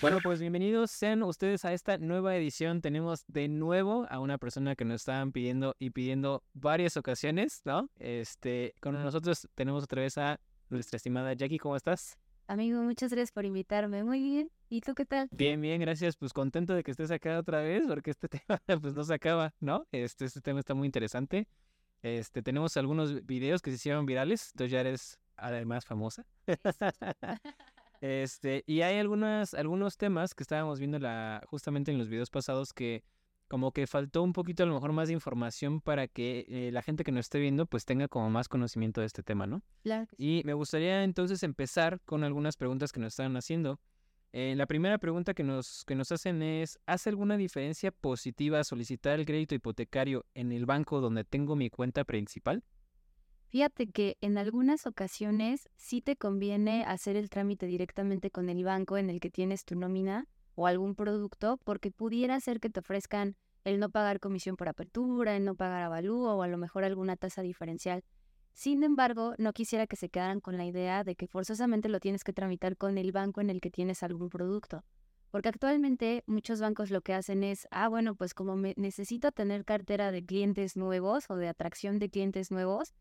Bueno, pues bienvenidos sean ustedes a esta nueva edición. Tenemos de nuevo a una persona que nos estaban pidiendo y pidiendo varias ocasiones, ¿no? Este, con nosotros tenemos otra vez a nuestra estimada Jackie. ¿Cómo estás? Amigo, muchas gracias por invitarme. Muy bien. ¿Y tú qué tal? Bien, bien, gracias. Pues contento de que estés acá otra vez, porque este tema pues no se acaba, ¿no? Este, este tema está muy interesante. Este, tenemos algunos videos que se hicieron virales, entonces ya eres además famosa. Este, y hay algunas, algunos temas que estábamos viendo la, justamente en los videos pasados que como que faltó un poquito a lo mejor más de información para que eh, la gente que nos esté viendo pues tenga como más conocimiento de este tema, ¿no? Claro. Y me gustaría entonces empezar con algunas preguntas que nos están haciendo. Eh, la primera pregunta que nos, que nos hacen es, ¿hace alguna diferencia positiva solicitar el crédito hipotecario en el banco donde tengo mi cuenta principal? Fíjate que en algunas ocasiones sí te conviene hacer el trámite directamente con el banco en el que tienes tu nómina o algún producto, porque pudiera ser que te ofrezcan el no pagar comisión por apertura, el no pagar avalúo o a lo mejor alguna tasa diferencial. Sin embargo, no quisiera que se quedaran con la idea de que forzosamente lo tienes que tramitar con el banco en el que tienes algún producto. Porque actualmente muchos bancos lo que hacen es, ah, bueno, pues como me necesito tener cartera de clientes nuevos o de atracción de clientes nuevos,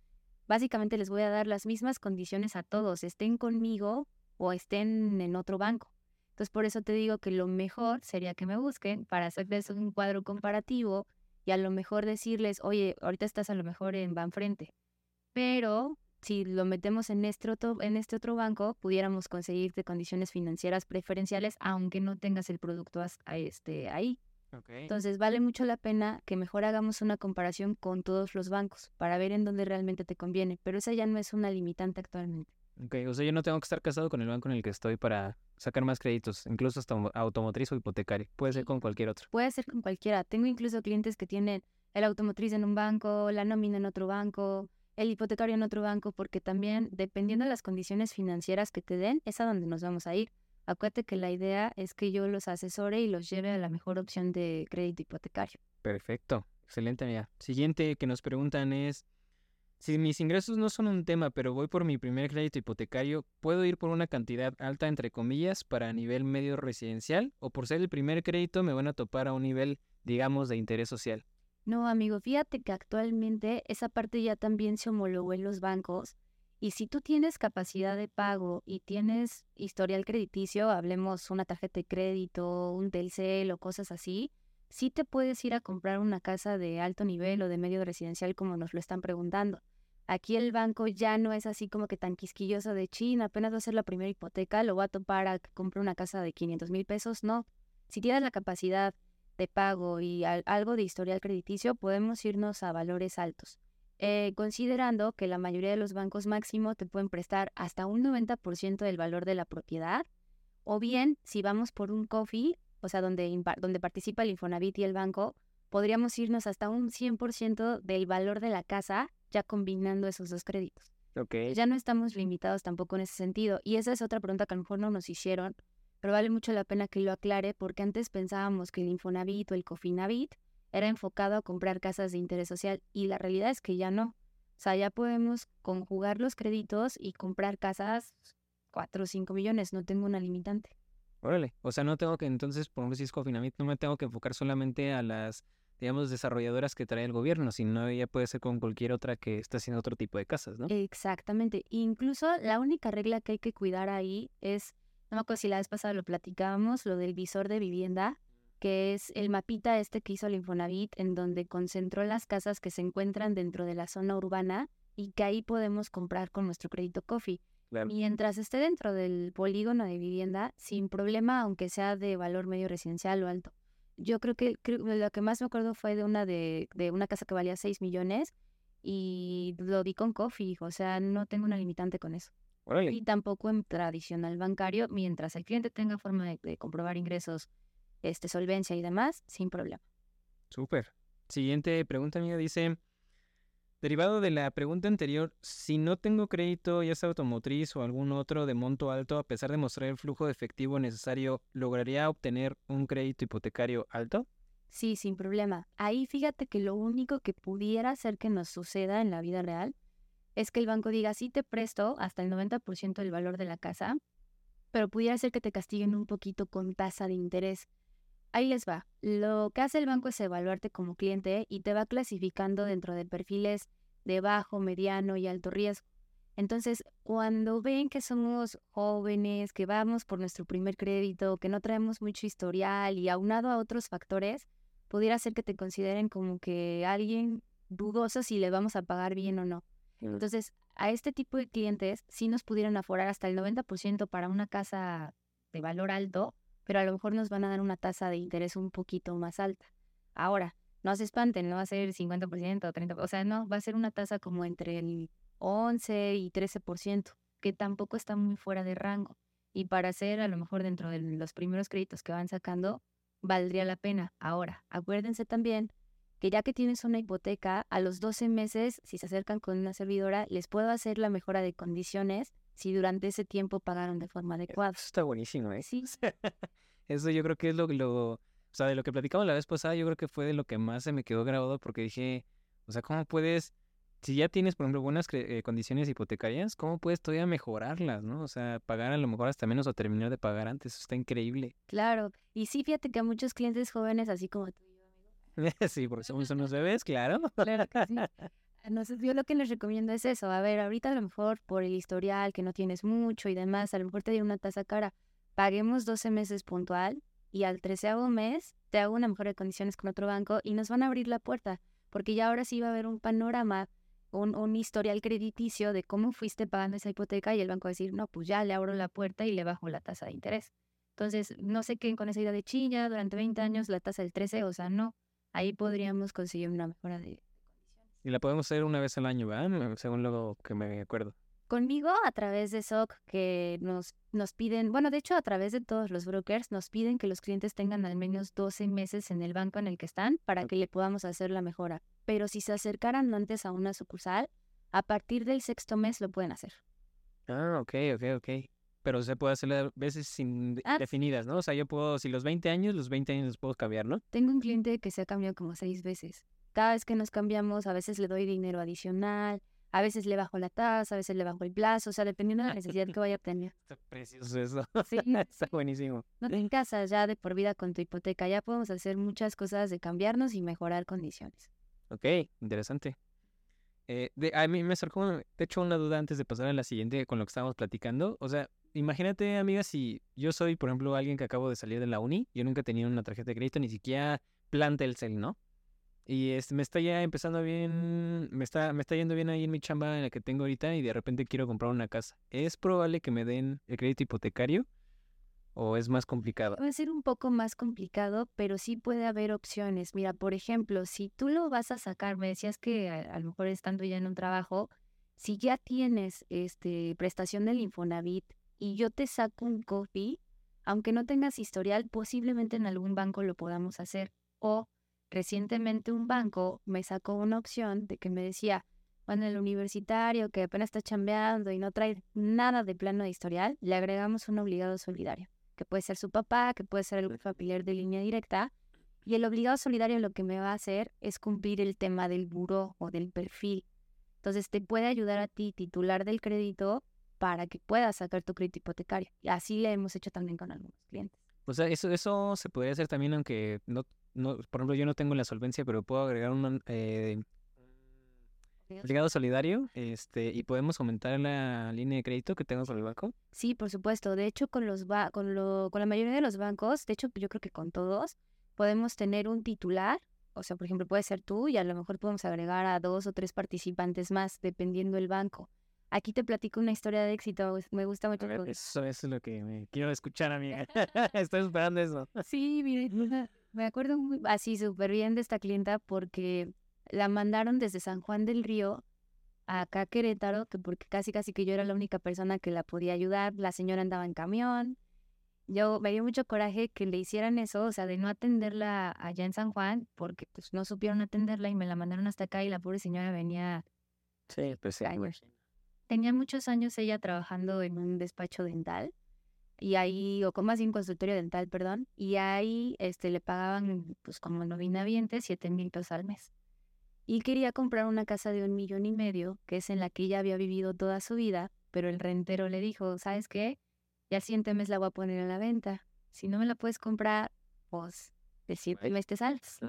básicamente les voy a dar las mismas condiciones a todos, estén conmigo o estén en otro banco. Entonces, por eso te digo que lo mejor sería que me busquen para hacerles un cuadro comparativo y a lo mejor decirles, oye, ahorita estás a lo mejor en Banfrente, pero si lo metemos en este otro, en este otro banco, pudiéramos conseguirte condiciones financieras preferenciales, aunque no tengas el producto a este, ahí. Entonces vale mucho la pena que mejor hagamos una comparación con todos los bancos para ver en dónde realmente te conviene, pero esa ya no es una limitante actualmente. Ok, o sea, yo no tengo que estar casado con el banco en el que estoy para sacar más créditos, incluso hasta automotriz o hipotecario. Puede ser con cualquier otro. Puede ser con cualquiera. Tengo incluso clientes que tienen el automotriz en un banco, la nómina en otro banco, el hipotecario en otro banco, porque también, dependiendo de las condiciones financieras que te den, es a donde nos vamos a ir. Acuérdate que la idea es que yo los asesore y los lleve a la mejor opción de crédito hipotecario. Perfecto, excelente amiga. Siguiente que nos preguntan es, si mis ingresos no son un tema, pero voy por mi primer crédito hipotecario, ¿puedo ir por una cantidad alta, entre comillas, para nivel medio residencial? ¿O por ser el primer crédito me van a topar a un nivel, digamos, de interés social? No, amigo, fíjate que actualmente esa parte ya también se homologó en los bancos y si tú tienes capacidad de pago y tienes historial crediticio, hablemos una tarjeta de crédito, un Telcel o cosas así, sí te puedes ir a comprar una casa de alto nivel o de medio residencial como nos lo están preguntando. Aquí el banco ya no es así como que tan quisquilloso de China, apenas va a ser la primera hipoteca, lo va a topar a que compre una casa de 500 mil pesos, no. Si tienes la capacidad de pago y algo de historial crediticio, podemos irnos a valores altos. Eh, considerando que la mayoría de los bancos máximo te pueden prestar hasta un 90% del valor de la propiedad, o bien si vamos por un coffee, o sea, donde, donde participa el Infonavit y el banco, podríamos irnos hasta un 100% del valor de la casa, ya combinando esos dos créditos. Okay. Ya no estamos limitados tampoco en ese sentido. Y esa es otra pregunta que a lo mejor no nos hicieron, pero vale mucho la pena que lo aclare, porque antes pensábamos que el Infonavit o el Cofinavit era enfocado a comprar casas de interés social y la realidad es que ya no. O sea, ya podemos conjugar los créditos y comprar casas 4 o 5 millones, no tengo una limitante. Órale, o sea, no tengo que entonces, por ejemplo, si es Cofinamit, no me tengo que enfocar solamente a las, digamos, desarrolladoras que trae el gobierno, sino ya puede ser con cualquier otra que está haciendo otro tipo de casas, ¿no? Exactamente. Incluso la única regla que hay que cuidar ahí es, no me acuerdo si la vez pasada lo platicábamos, lo del visor de vivienda, que es el mapita este que hizo el Infonavit, en donde concentró las casas que se encuentran dentro de la zona urbana y que ahí podemos comprar con nuestro crédito Coffee. Mientras esté dentro del polígono de vivienda, sin problema, aunque sea de valor medio residencial o alto. Yo creo que lo que más me acuerdo fue de una de, de una casa que valía 6 millones y lo di con Coffee, o sea, no tengo una limitante con eso. Y tampoco en tradicional bancario, mientras el cliente tenga forma de comprobar ingresos este, solvencia y demás, sin problema. Súper. Siguiente pregunta, amiga, dice, derivado de la pregunta anterior, si no tengo crédito, ya sea automotriz o algún otro de monto alto, a pesar de mostrar el flujo de efectivo necesario, ¿lograría obtener un crédito hipotecario alto? Sí, sin problema. Ahí fíjate que lo único que pudiera hacer que nos suceda en la vida real es que el banco diga, sí te presto hasta el 90% del valor de la casa, pero pudiera ser que te castiguen un poquito con tasa de interés. Ahí les va. Lo que hace el banco es evaluarte como cliente y te va clasificando dentro de perfiles de bajo, mediano y alto riesgo. Entonces, cuando ven que somos jóvenes, que vamos por nuestro primer crédito, que no traemos mucho historial y aunado a otros factores, pudiera ser que te consideren como que alguien dudoso si le vamos a pagar bien o no. Entonces, a este tipo de clientes sí nos pudieran aforar hasta el 90% para una casa de valor alto, pero a lo mejor nos van a dar una tasa de interés un poquito más alta. Ahora, no se espanten, no va a ser 50% o 30%, o sea, no, va a ser una tasa como entre el 11 y 13%, que tampoco está muy fuera de rango. Y para hacer a lo mejor dentro de los primeros créditos que van sacando, valdría la pena. Ahora, acuérdense también que ya que tienes una hipoteca, a los 12 meses, si se acercan con una servidora, les puedo hacer la mejora de condiciones si durante ese tiempo pagaron de forma adecuada. Eso está buenísimo, ¿eh? Sí. Eso yo creo que es lo, lo, o sea, de lo que platicamos la vez pasada, yo creo que fue de lo que más se me quedó grabado porque dije, o sea, ¿cómo puedes si ya tienes, por ejemplo, buenas eh, condiciones hipotecarias, ¿cómo puedes todavía mejorarlas, no? O sea, pagar a lo mejor hasta menos o terminar de pagar antes, eso está increíble. Claro, y sí, fíjate que a muchos clientes jóvenes, así como tú y yo, amigo. sí, porque somos unos bebés, claro. Claro que sí. Entonces, yo lo que les recomiendo es eso. A ver, ahorita a lo mejor por el historial, que no tienes mucho y demás, a lo mejor te dio una tasa cara. Paguemos 12 meses puntual y al treceavo mes te hago una mejora de condiciones con otro banco y nos van a abrir la puerta, porque ya ahora sí va a haber un panorama un, historial crediticio de cómo fuiste pagando esa hipoteca y el banco va a decir, no, pues ya le abro la puerta y le bajo la tasa de interés. Entonces, no sé qué con esa idea de chilla, durante 20 años la tasa del 13, o sea, no, ahí podríamos conseguir una mejora de. Y la podemos hacer una vez al año, ¿verdad? Según lo que me acuerdo. Conmigo, a través de SOC, que nos, nos piden, bueno, de hecho, a través de todos los brokers, nos piden que los clientes tengan al menos 12 meses en el banco en el que están para que le podamos hacer la mejora. Pero si se acercaran antes a una sucursal, a partir del sexto mes lo pueden hacer. Ah, ok, ok, ok. Pero se puede hacer a veces sin ah, definidas, ¿no? O sea, yo puedo, si los 20 años, los 20 años los puedo cambiar, ¿no? Tengo un cliente que se ha cambiado como seis veces. Cada vez que nos cambiamos, a veces le doy dinero adicional, a veces le bajo la tasa, a veces le bajo el plazo, o sea, dependiendo de la necesidad que vaya a tener. Está precioso eso. Sí. Está buenísimo. No te casas ya de por vida con tu hipoteca, ya podemos hacer muchas cosas de cambiarnos y mejorar condiciones. Ok, interesante. Eh, de, a mí me acercó, de hecho, una duda antes de pasar a la siguiente con lo que estábamos platicando. O sea, imagínate, amiga, si yo soy, por ejemplo, alguien que acabo de salir de la uni, yo nunca he tenido una tarjeta de crédito, ni siquiera planta el cel, ¿no? Y este, me está ya empezando bien, me está, me está yendo bien ahí en mi chamba en la que tengo ahorita y de repente quiero comprar una casa. ¿Es probable que me den el crédito hipotecario o es más complicado? Va a ser un poco más complicado, pero sí puede haber opciones. Mira, por ejemplo, si tú lo vas a sacar, me decías que a, lo mejor estando ya en un trabajo, si ya tienes este prestación del Infonavit y yo te saco un copy, aunque no tengas historial, posiblemente en algún banco lo podamos hacer. O Recientemente un banco me sacó una opción de que me decía, bueno, el universitario que apenas está chambeando y no trae nada de plano de historial, le agregamos un obligado solidario, que puede ser su papá, que puede ser el familiar de línea directa. Y el obligado solidario lo que me va a hacer es cumplir el tema del buró o del perfil. Entonces te puede ayudar a ti, titular del crédito, para que puedas sacar tu crédito hipotecario. Y así le hemos hecho también con algunos clientes. O sea, eso, eso se podría hacer también aunque no no, por ejemplo, yo no tengo la solvencia, pero puedo agregar un eh, obligado solidario este, y podemos aumentar la línea de crédito que tengo con el banco. Sí, por supuesto. De hecho, con, los con, lo, con la mayoría de los bancos, de hecho, yo creo que con todos, podemos tener un titular. O sea, por ejemplo, puede ser tú y a lo mejor podemos agregar a dos o tres participantes más, dependiendo del banco. Aquí te platico una historia de éxito, me gusta mucho. eso, es lo que me quiero escuchar, amiga. Estoy esperando eso. Sí, mire, me acuerdo muy, así súper bien de esta clienta porque la mandaron desde San Juan del Río a acá a Querétaro, que porque casi casi que yo era la única persona que la podía ayudar, la señora andaba en camión. Yo me dio mucho coraje que le hicieran eso, o sea, de no atenderla allá en San Juan, porque pues no supieron atenderla y me la mandaron hasta acá y la pobre señora venía... Sí, pues sí. Tenía muchos años ella trabajando en un despacho dental y ahí, o como más bien consultorio dental, perdón, y ahí este, le pagaban pues como novinavientes siete mil pesos al mes. Y quería comprar una casa de un millón y medio, que es en la que ella había vivido toda su vida, pero el rentero le dijo, ¿sabes qué? y al siguiente mes la voy a poner a la venta. Si no me la puedes comprar, pues siguiente mes te sales.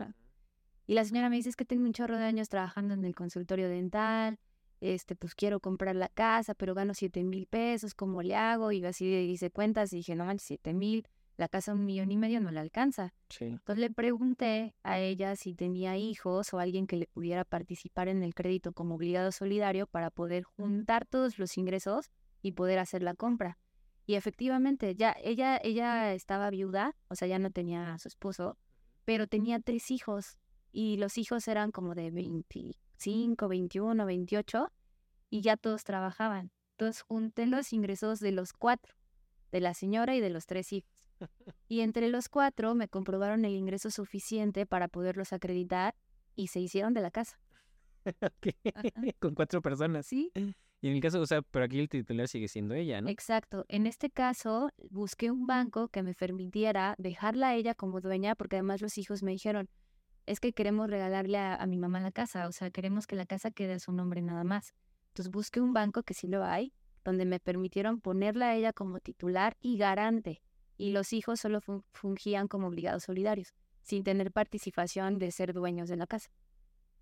Y la señora me dice, es que tengo un chorro de años trabajando en el consultorio dental, este, pues quiero comprar la casa, pero gano siete mil pesos, ¿cómo le hago? Y así hice cuentas y dije, no manches, siete mil, la casa un millón y medio no le alcanza. Entonces le pregunté a ella si tenía hijos o alguien que le pudiera participar en el crédito como obligado solidario para poder juntar todos los ingresos y poder hacer la compra. Y efectivamente, ya ella, ella estaba viuda, o sea, ya no tenía a su esposo, pero tenía tres hijos y los hijos eran como de 25, 21, 28 y ya todos trabajaban. Entonces junté los ingresos de los cuatro, de la señora y de los tres hijos. Y entre los cuatro me comprobaron el ingreso suficiente para poderlos acreditar y se hicieron de la casa. Con cuatro personas. Sí. Y en el caso, o sea, pero aquí el titular sigue siendo ella, ¿no? Exacto. En este caso, busqué un banco que me permitiera dejarla a ella como dueña, porque además los hijos me dijeron, es que queremos regalarle a, mi mamá la casa, o sea, queremos que la casa quede a su nombre nada más. Entonces busqué un banco que sí lo hay, donde me permitieron ponerla a ella como titular y garante, y los hijos solo fungían como obligados solidarios, sin tener participación de ser dueños de la casa.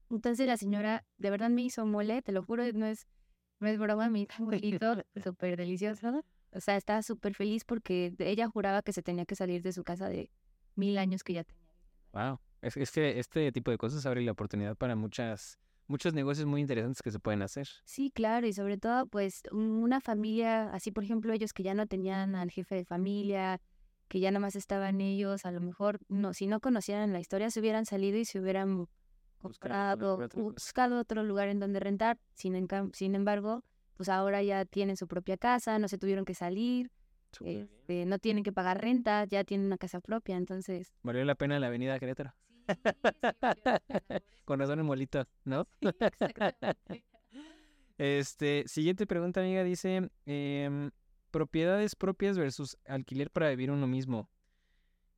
Entonces la señora de verdad me hizo mole, te lo juro, no es no es broma, mi abuelito, súper delicioso. O sea, estaba súper feliz porque ella juraba que se tenía que salir de su casa de mil años que ya tenía. Wow. Es, es que este tipo de cosas abre la oportunidad para muchas muchos negocios muy interesantes que se pueden hacer. Sí, claro, y sobre todo, pues, una familia, así por ejemplo, ellos que ya no tenían al jefe de familia, que ya nomás estaban ellos, a lo mejor, no, si no conocieran la historia, se hubieran salido y se hubieran buscado, buscado otro lugar en donde rentar. Sin, sin embargo, pues ahora ya tienen su propia casa, no se tuvieron que salir, este, no tienen que pagar renta, ya tienen una casa propia, entonces... Valió la pena la avenida Querétaro. Con razón en molito, ¿no? este, siguiente pregunta, amiga, dice, em, propiedades propias versus alquiler para vivir uno mismo.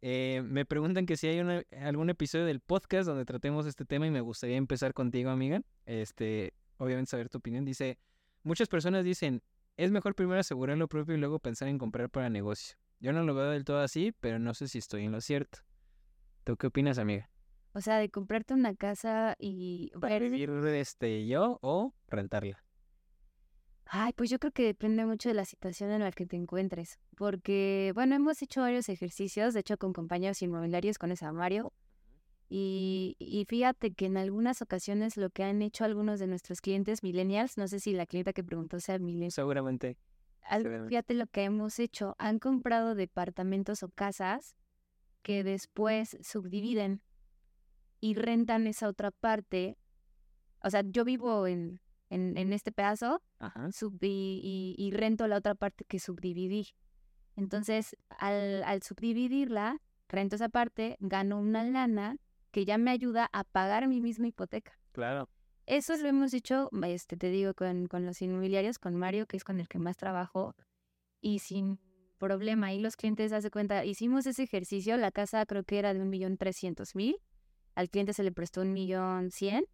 Eh, me preguntan que si hay algún episodio del podcast donde tratemos este tema y me gustaría empezar contigo, amiga. Este, obviamente saber tu opinión. Dice, muchas personas dicen, es mejor primero asegurar lo propio y luego pensar en comprar para negocio. Yo no lo veo del todo así, pero no sé si estoy en lo cierto. ¿Tú qué opinas, amiga? O sea, de comprarte una casa y... Para vivir este, yo o rentarla. Ay, pues yo creo que depende mucho de la situación en la que te encuentres, porque, bueno, hemos hecho varios ejercicios, de hecho con compañeros inmobiliarios, con ese Mario, y, y, fíjate que en algunas ocasiones lo que han hecho algunos de nuestros clientes millennials, no sé si la clienta que preguntó sea millennial. Seguramente. Fíjate lo que hemos hecho, han comprado departamentos o casas que después subdividen y rentan esa otra parte. O sea, yo vivo en, en, este pedazo y, rento la otra parte que subdividí. Entonces, al, al subdividirla, rento esa parte, gano una lana que ya me ayuda a pagar mi misma hipoteca. Claro. Eso lo hemos hecho, este, te digo, con, con los inmobiliarios, con Mario, que es con el que más trabajo, y sin problema. Ahí los clientes se cuenta, hicimos ese ejercicio, la casa creo que era de un millón trescientos mil, al cliente se le prestó un millón cien,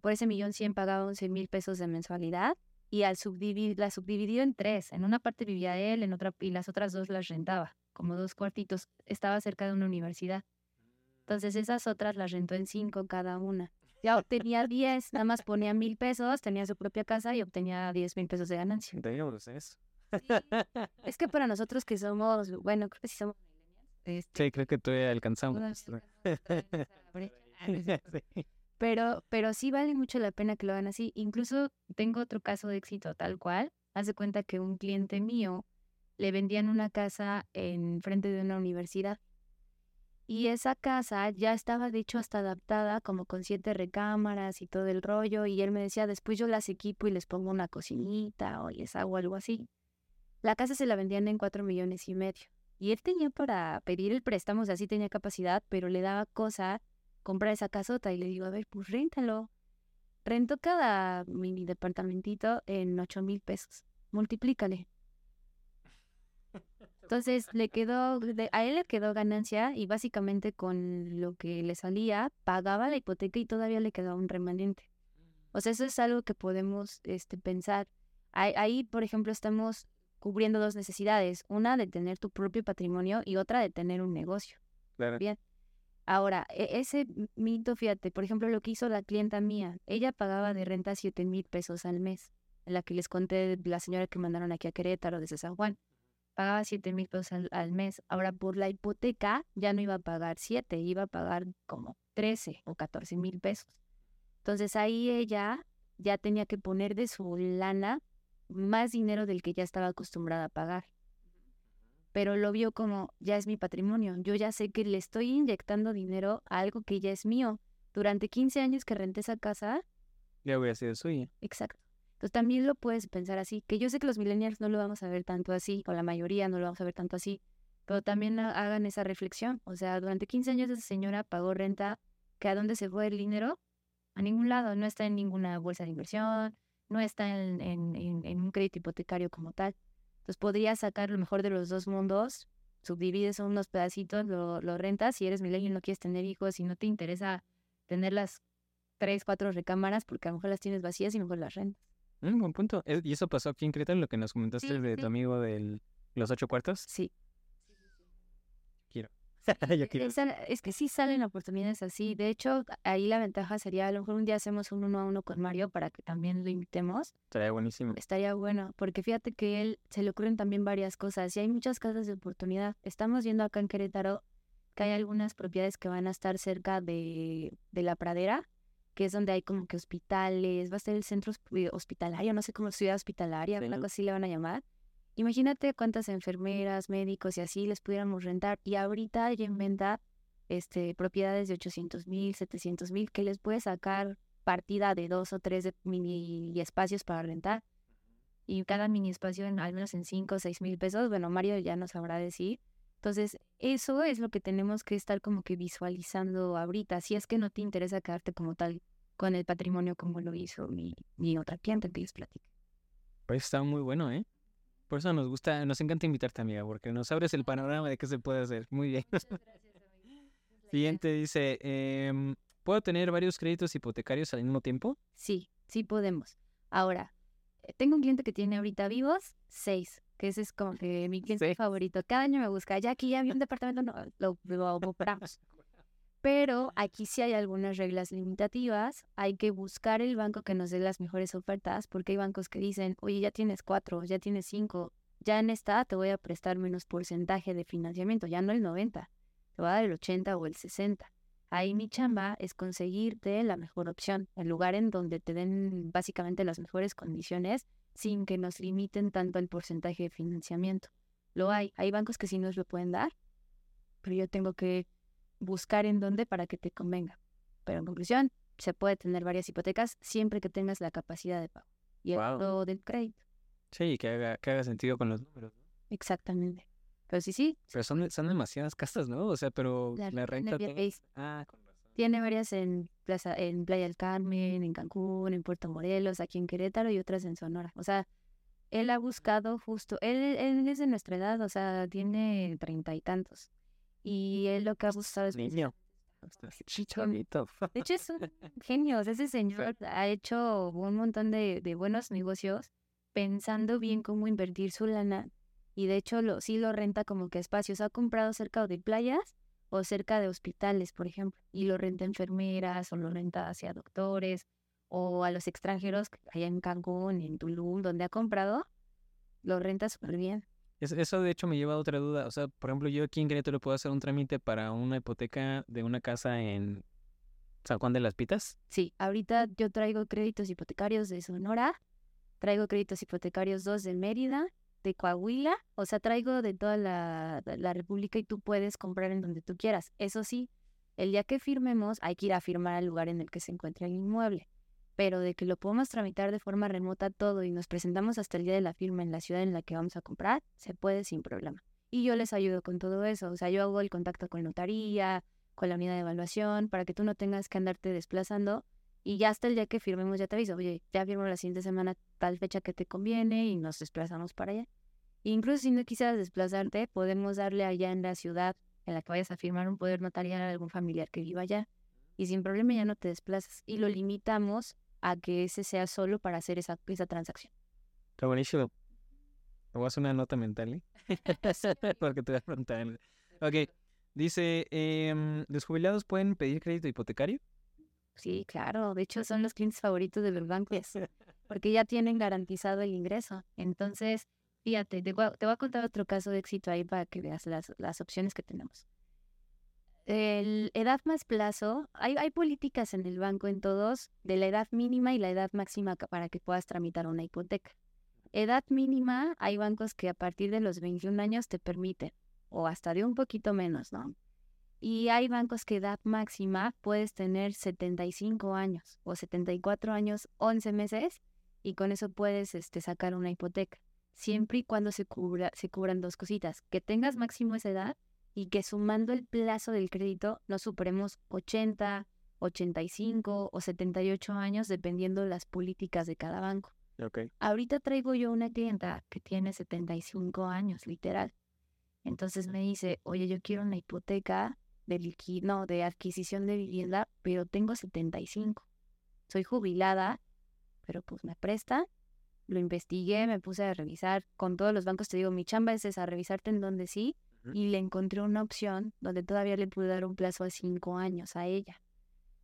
por ese millón cien pagaba once mil pesos de mensualidad y al subdividir, la subdividió en tres. En una parte vivía él, en otra, y las otras dos las rentaba, como dos cuartitos. Estaba cerca de una universidad. Entonces esas otras las rentó en cinco cada una. Ya obtenía diez, nada más ponía mil pesos, tenía su propia casa y obtenía diez mil pesos de ganancia. Teníamos eso. Es que para nosotros que somos, bueno, creo que sí somos este, sí, creo que todavía alcanzamos. Pero, pero sí vale mucho la pena que lo hagan así. Incluso tengo otro caso de éxito tal cual. Haz de cuenta que un cliente mío le vendían una casa en frente de una universidad. Y esa casa ya estaba, de hecho, hasta adaptada, como con siete recámaras y todo el rollo. Y él me decía, después yo las equipo y les pongo una cocinita o les hago algo así. La casa se la vendían en cuatro millones y medio. Y él tenía para pedir el préstamo, o sea, sí tenía capacidad, pero le daba cosa comprar esa casota y le digo, a ver, pues réntalo. Rento cada mini departamentito en ocho mil pesos. Multiplícale. Entonces le quedó, a él le quedó ganancia y básicamente con lo que le salía pagaba la hipoteca y todavía le quedaba un remanente. O sea, eso es algo que podemos este, pensar. Ahí, ahí, por ejemplo, estamos cubriendo dos necesidades, una de tener tu propio patrimonio y otra de tener un negocio. Claro. Bien. Ahora, e- ese mito, fíjate, por ejemplo, lo que hizo la clienta mía, ella pagaba de renta 7 mil pesos al mes, en la que les conté de la señora que mandaron aquí a Querétaro desde San Juan. Pagaba 7 mil pesos al, al mes. Ahora, por la hipoteca, ya no iba a pagar 7, iba a pagar como 13 o 14 mil pesos. Entonces ahí ella ya tenía que poner de su lana más dinero del que ya estaba acostumbrada a pagar pero lo vio como ya es mi patrimonio. Yo ya sé que le estoy inyectando dinero a algo que ya es mío. Durante 15 años que renté esa casa, Ya hubiera sido suya. exacto. Entonces también lo puedes pensar así, que yo sé que los millennials no lo vamos a ver tanto así, o la mayoría no lo vamos a ver tanto así, pero también ha- hagan esa reflexión. O sea, durante 15 años esa señora pagó renta, que a dónde se fue el dinero? A ningún lado, no está en ninguna bolsa de inversión, no está en, en- en- en un crédito hipotecario como tal. Entonces podrías sacar lo mejor de los dos mundos, subdivides unos pedacitos, lo, lo rentas, si eres millennial y no quieres tener hijos y no te interesa tener las tres, cuatro recámaras, porque a lo mejor las tienes vacías y mejor las rentas. Mm, buen punto. ¿Y eso pasó aquí en Querétaro, lo que nos comentaste Sí, de sí. tu amigo de los ocho cuartos? Sí. E- esa- es que sí salen oportunidades así. De hecho, ahí la ventaja sería, a lo mejor un día hacemos un uno a uno con Mario para que también lo invitemos. Estaría buenísimo. Estaría bueno, porque fíjate que él se le ocurren también varias cosas y hay muchas casas de oportunidad. Estamos viendo acá en Querétaro que hay algunas propiedades que van a estar cerca de, de la pradera, que es donde hay como que hospitales, va a ser el centro hosp- hospitalario, no sé cómo ciudad hospitalaria, Sí. una cosa así le van a llamar. Imagínate cuántas enfermeras, médicos y así les pudiéramos rentar. Y ahorita hay en venta este, propiedades de 800 mil, 700 mil, que les puede sacar partida de dos o tres de mini espacios para rentar. Y cada mini espacio en, al menos en 5 o 6 mil pesos, bueno, Mario ya nos sabrá decir. Entonces, eso es lo que tenemos que estar como que visualizando ahorita. Si es que no te interesa quedarte como tal con el patrimonio como lo hizo mi, mi otra cliente que les platiqué. Pues está muy bueno, ¿eh? Por eso nos gusta, nos encanta invitarte, amiga, porque nos abres el panorama de qué se puede hacer. Muy bien. Siguiente dice, em, ¿puedo tener varios créditos hipotecarios al mismo tiempo? Sí, sí podemos. Ahora, eh, tengo un cliente que tiene ahorita vivos seis, que ese es como que mi cliente Seis. favorito. Cada año me busca, ya aquí ya vi un departamento, no, lo, lo compramos. Pero aquí sí hay algunas reglas limitativas. Hay que buscar el banco que nos dé las mejores ofertas, porque hay bancos que dicen, oye, ya tienes cuatro, ya tienes cinco, ya en esta te voy a prestar menos porcentaje de financiamiento, ya no el 90, te voy a dar el 80 o el 60. Ahí mi chamba es conseguirte la mejor opción, el lugar en donde te den básicamente las mejores condiciones sin que nos limiten tanto el porcentaje de financiamiento. Lo hay, hay bancos que sí nos lo pueden dar, pero yo tengo que buscar en dónde para que te convenga. Pero en conclusión, se puede tener varias hipotecas siempre que tengas la capacidad de pago y el pago del crédito. Sí, que haga, que haga sentido con los números. ¿no? Exactamente. Pero sí, sí, Pero son, son demasiadas casas, ¿no? O sea, pero la, la, renta Airbnb Ah, con razón. tiene varias en Plaza, en Playa del Carmen, en Cancún, en Puerto Morelos, aquí en Querétaro y otras en Sonora. O sea, él ha buscado justo, él, él es de nuestra edad, o sea, tiene treinta y tantos. Y él lo que ha buscado es Niño. Estás chavito. De hecho, es un genio. ese señor ha hecho un montón de, de buenos negocios pensando bien cómo invertir su lana. Y de hecho, lo, sí lo renta como que espacios. Ha comprado cerca de playas o cerca de hospitales, por ejemplo. Y lo renta a enfermeras o lo renta hacia doctores o a los extranjeros allá en Cancún, en Tulum, donde ha comprado. Lo renta súper bien. Es- Eso de hecho me lleva a otra duda. O sea, por ejemplo, yo aquí en Querétaro puedo hacer un trámite para una hipoteca de una casa en San Juan de las Pitas. Sí, ahorita yo traigo créditos hipotecarios de Sonora, traigo créditos hipotecarios dos de Mérida, de Coahuila, o sea, traigo de toda la, la República y tú puedes comprar en donde tú quieras. Eso sí, el día que firmemos hay que ir a firmar al lugar en el que se encuentra el inmueble, pero de que lo podemos tramitar de forma remota todo y nos presentamos hasta el día de la firma en la ciudad en la que vamos a comprar, se puede sin problema. Y yo les ayudo con todo eso, o sea, yo hago el contacto con notaría, con la unidad de evaluación, para que tú no tengas que andarte desplazando y ya hasta el día que firmemos ya te aviso, oye, ya firmo la siguiente semana tal fecha que te conviene y nos desplazamos para allá. Incluso si no quisieras desplazarte, podemos darle allá en la ciudad en la que vayas a firmar un poder notarial a algún familiar que viva allá y sin problema ya no te desplazas y lo limitamos a que ese sea solo para hacer esa, esa transacción. Está buenísimo. Voy a hacer una nota mental, ¿eh? Porque te voy a preguntar. Ok, dice, em, ¿los jubilados pueden pedir crédito hipotecario? Sí, claro. De hecho, son los clientes favoritos de los bancos porque ya tienen garantizado el ingreso. Entonces, fíjate, te voy, a, te voy a contar otro caso de éxito ahí para que veas las, las opciones que tenemos. El edad más plazo, hay, hay políticas en el banco en todos de la edad mínima y la edad máxima para que puedas tramitar una hipoteca. Edad mínima, hay bancos que a partir de los 21 años te permiten, o hasta de un poquito menos, ¿no? Y hay bancos que edad máxima puedes tener 75 años o 74 años, 11 meses, y con eso puedes este, sacar una hipoteca. Siempre y cuando se, cubra, se cubran dos cositas, que tengas máximo esa edad y que sumando el plazo del crédito no superemos 80, 85 o 78 años, dependiendo de las políticas de cada banco. Ok. Ahorita traigo yo una clienta que tiene 75 años, literal. Entonces me dice, oye, yo quiero una hipoteca de liqui- no, de adquisición de vivienda, pero tengo 75. Soy jubilada, pero pues me presta. Lo investigué, me puse a revisar con todos los bancos. Te digo, mi chamba es esa, revisarte en donde sí. Y le encontré una opción donde todavía le pude dar un plazo de 5 años a ella.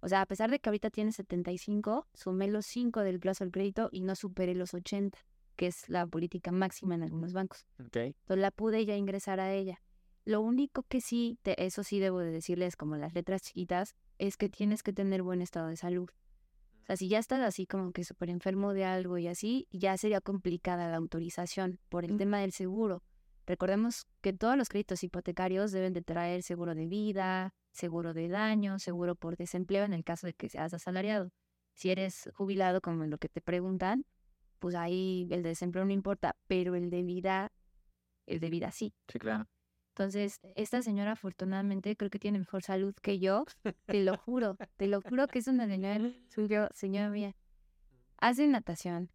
O sea, a pesar de que ahorita tiene 75, sumé los 5 del plazo del crédito y no superé los 80, que es la política máxima en algunos bancos. Ok. Entonces la pude ya ingresar a ella. Lo único que sí, te- eso sí debo de decirles como las letras chiquitas, es que tienes que tener buen estado de salud. O sea, si ya estás así como que súper enfermo de algo y así, ya sería complicada la autorización por el tema del seguro. Recordemos que todos los créditos hipotecarios deben de traer seguro de vida, seguro de daño, seguro por desempleo en el caso de que seas asalariado. Si eres jubilado, como en lo que te preguntan, pues ahí el de desempleo no importa, pero el de vida, el de vida sí. Sí, claro. Entonces, esta señora afortunadamente creo que tiene mejor salud que yo, te lo juro, te lo juro que es una señora suyo, señora mía. Hace natación,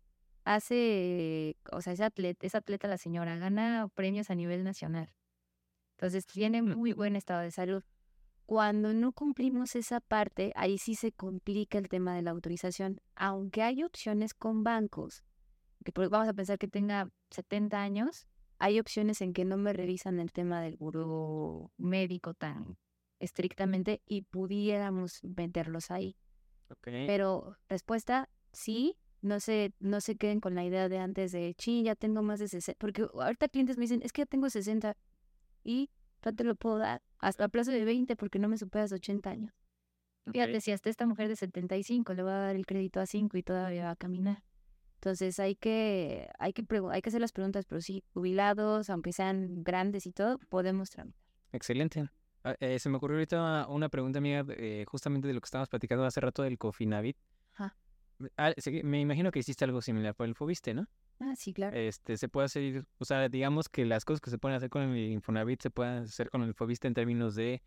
hace, o sea, es atleta, es atleta la señora, gana premios a nivel nacional. Entonces, tiene muy buen estado de salud. Cuando no cumplimos esa parte, ahí sí se complica el tema de la autorización, aunque hay opciones con bancos, que vamos a pensar que tenga 70 años, hay opciones en que no me revisan el tema del buró médico tan estrictamente y pudiéramos meterlos ahí. Ok. Pero respuesta, sí, no se, no se queden con la idea de antes de, sí, ya tengo más de 60, porque ahorita clientes me dicen, es que ya tengo 60 y no te lo puedo dar hasta a plazo de 20 porque no me superas 80 años. Fíjate, ok. si hasta esta mujer de 75 le va a dar el crédito a 5 y todavía va a caminar. Entonces hay que, hay que, hay que hacer las preguntas, pero sí, jubilados, aunque sean grandes y todo, podemos tramitar. Excelente. Ah, eh, se me ocurrió ahorita una pregunta, amiga, eh, justamente de lo que estábamos platicando hace rato del Cofinavit. Ah, me imagino que hiciste algo similar por el Fobiste, ¿no? Ah, sí, claro. Este, se puede hacer, o sea, digamos que las cosas que se pueden hacer con el Infonavit se pueden hacer con el Fobiste en términos de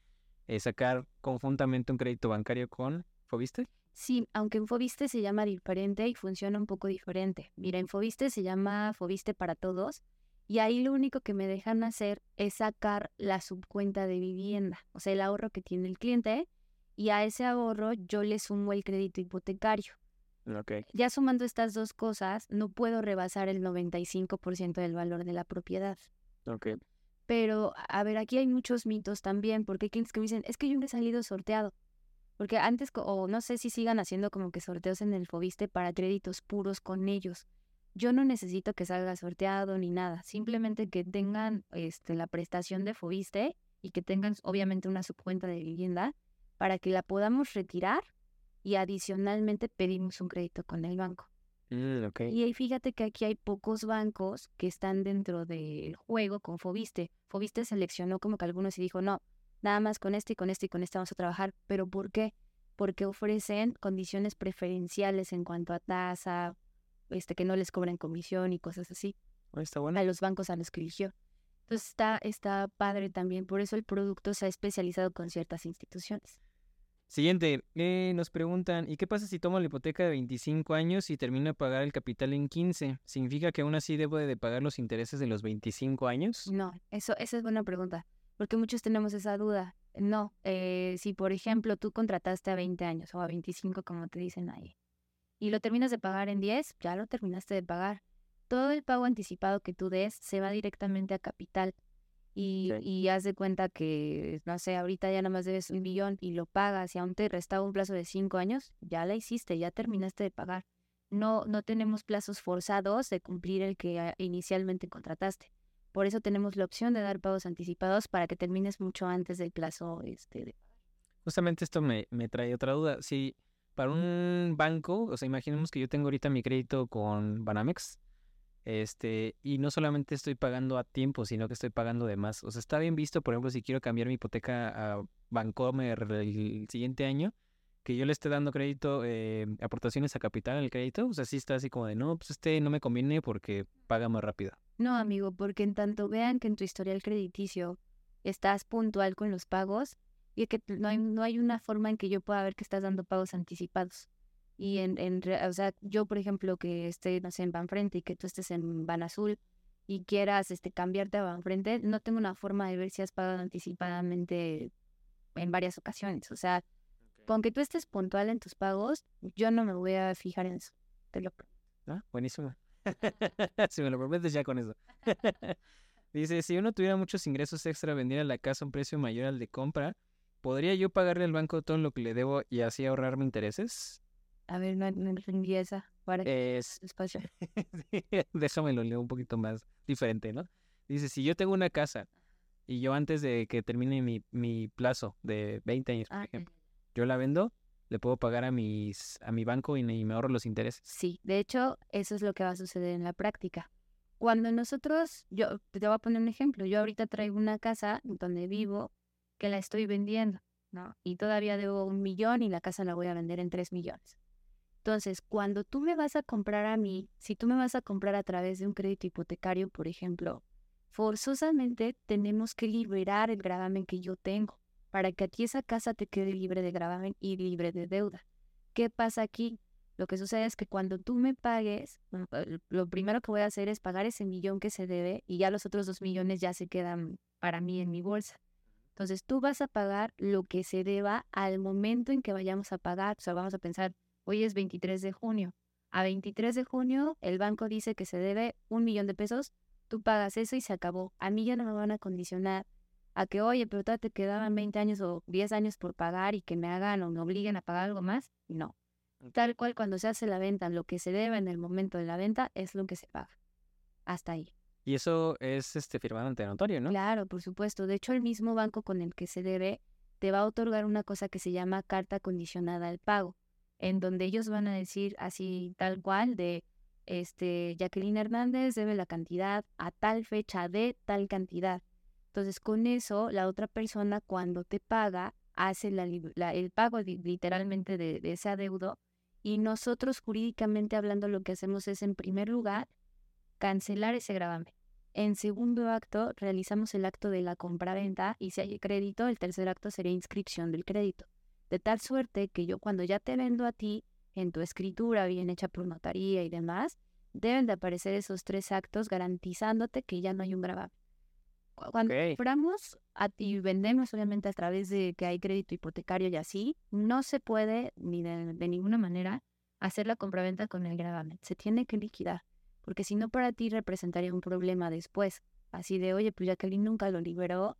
eh, sacar conjuntamente un crédito bancario con Fobiste. Sí, aunque en Fobiste se llama diferente y funciona un poco diferente. Mira, en Fobiste se llama Fobiste para todos y ahí lo único que me dejan hacer es sacar la subcuenta de vivienda, o sea, el ahorro que tiene el cliente y a ese ahorro yo le sumo el crédito hipotecario. Ok. Ya sumando estas dos cosas, no puedo rebasar el 95% del valor de la propiedad. Ok. Pero, a ver, aquí hay muchos mitos también, porque hay clientes que me dicen, es que yo no he salido sorteado. Porque antes, o no sé si sigan haciendo como que sorteos en el Fobiste para créditos puros con ellos. Yo no necesito que salga sorteado ni nada, simplemente que tengan este, la prestación de Fobiste y que tengan obviamente una subcuenta de vivienda para que la podamos retirar y adicionalmente pedimos un crédito con el banco. Mm. Y ahí fíjate que aquí hay pocos bancos que están dentro del juego con Fobiste. Fobiste seleccionó como que algunos y dijo, no, nada más con este y con este y con este vamos a trabajar. ¿Pero por qué? Porque ofrecen condiciones preferenciales en cuanto a tasa, este, que no les cobran comisión y cosas así Oh, está bueno. a los bancos a los que eligió. Entonces está, está padre también, por eso el producto se ha especializado con ciertas instituciones. Siguiente, eh, nos preguntan, ¿y qué pasa si tomo la hipoteca de 25 años y termino de pagar el capital en 15? ¿Significa que aún así debo de pagar los intereses de los 25 años? No, eso, esa es buena pregunta, porque muchos tenemos esa duda. No, eh, si por ejemplo tú contrataste a 20 años o a 25, como te dicen ahí, y lo terminas de pagar en 10, ya lo terminaste de pagar. todo el pago anticipado que tú des se va directamente a capital. Y, y haz de cuenta que, no sé, ahorita ya nada más debes un millón y lo pagas y aún te restaba un plazo de cinco años, ya la hiciste, ya terminaste de pagar. No, no tenemos plazos forzados de cumplir el que ah, inicialmente contrataste. Por eso tenemos la opción de dar pagos anticipados para que termines mucho antes del plazo este, de Justamente esto me, me trae otra duda. Si para un banco, o sea, imaginemos que yo tengo ahorita mi crédito con Banamex, este, y no solamente estoy pagando a tiempo, sino que estoy pagando de más. O sea, está bien visto, por ejemplo, si quiero cambiar mi hipoteca a Bancomer el siguiente año, que yo le esté dando crédito, eh, aportaciones a capital al crédito, o sea, sí está así como de, no, pues este no me conviene porque paga más rápido. No, amigo, porque en tanto vean que en tu historial crediticio estás puntual con los pagos y que no hay, no hay una forma en que yo pueda ver que estás dando pagos anticipados. Y en, en o sea, yo, por ejemplo, que esté, no sé, en Banfrente y que tú estés en Banazul y quieras este, cambiarte a Banfrente, no tengo una forma de ver si has pagado anticipadamente en varias ocasiones. O sea, con que tú estés puntual en tus pagos, yo no me voy a fijar en eso. Te lo prometo. Ah, buenísimo. si me lo prometes ya con eso. Dice, si uno tuviera muchos ingresos extra, vendiera la casa a un precio mayor al de compra, ¿podría yo pagarle al banco todo lo que le debo y así ahorrarme intereses? A ver, no, no entendí esa. Para Es, despacio. sí, déjame lo leo un poquito más diferente, ¿no? Dice, si yo tengo una casa y yo antes de que termine mi, mi plazo de 20 años, por Ah, ejemplo, yo la vendo, le puedo pagar a mis a mi banco y, y me ahorro los intereses. Sí, de hecho, eso es lo que va a suceder en la práctica. Cuando nosotros, yo te voy a poner un ejemplo, yo ahorita traigo una casa donde vivo que la estoy vendiendo, ¿no? Y todavía debo un millón y la casa la voy a vender en tres millones. Entonces, cuando tú me vas a comprar a mí, si tú me vas a comprar a través de un crédito hipotecario, por ejemplo, forzosamente tenemos que liberar el gravamen que yo tengo para que a ti esa casa te quede libre de gravamen y libre de deuda. ¿Qué pasa aquí? Lo que sucede es que cuando tú me pagues, mm, eh, lo primero que voy a hacer es pagar ese millón que se debe y ya los otros dos millones ya se quedan para mí en mi bolsa. Entonces tú vas a pagar lo que se deba al momento en que vayamos a pagar. O sea, vamos a pensar, hoy es 23 de junio. A 23 de junio el banco dice que se debe un millón de pesos. Tú pagas eso y se acabó. A mí ya no me van a condicionar a que, oye, pero te quedaban 20 años o 10 años por pagar y que me hagan o me obliguen a pagar algo más. No. Tal cual cuando se hace la venta, lo que se debe en el momento de la venta es lo que se paga. Hasta ahí. Y eso es este firmado ante notario, ¿no? Claro, por supuesto. De hecho, el mismo banco con el que se debe te va a otorgar una cosa que se llama carta condicionada al pago, en donde ellos van a decir así tal cual de este Jacqueline Hernández debe la cantidad a tal fecha de tal cantidad. Entonces, con eso, la otra persona cuando te paga hace el pago li- literalmente de, de ese adeudo y nosotros jurídicamente hablando lo que hacemos es en primer lugar cancelar ese gravamen. En segundo acto, realizamos el acto de la compraventa y si hay crédito, el tercer acto sería inscripción del crédito. De tal suerte que yo cuando ya te vendo a ti, en tu escritura bien hecha por notaría y demás, deben de aparecer esos tres actos garantizándote que ya no hay un gravamen. Cu- Cuando Ok. compramos a- y vendemos obviamente a través de que hay crédito hipotecario y así, no se puede ni de, de ninguna manera hacer la compraventa con el gravamen. Se tiene que liquidar porque si no para ti representaría un problema después. Así de, oye, pues Jacqueline nunca lo liberó,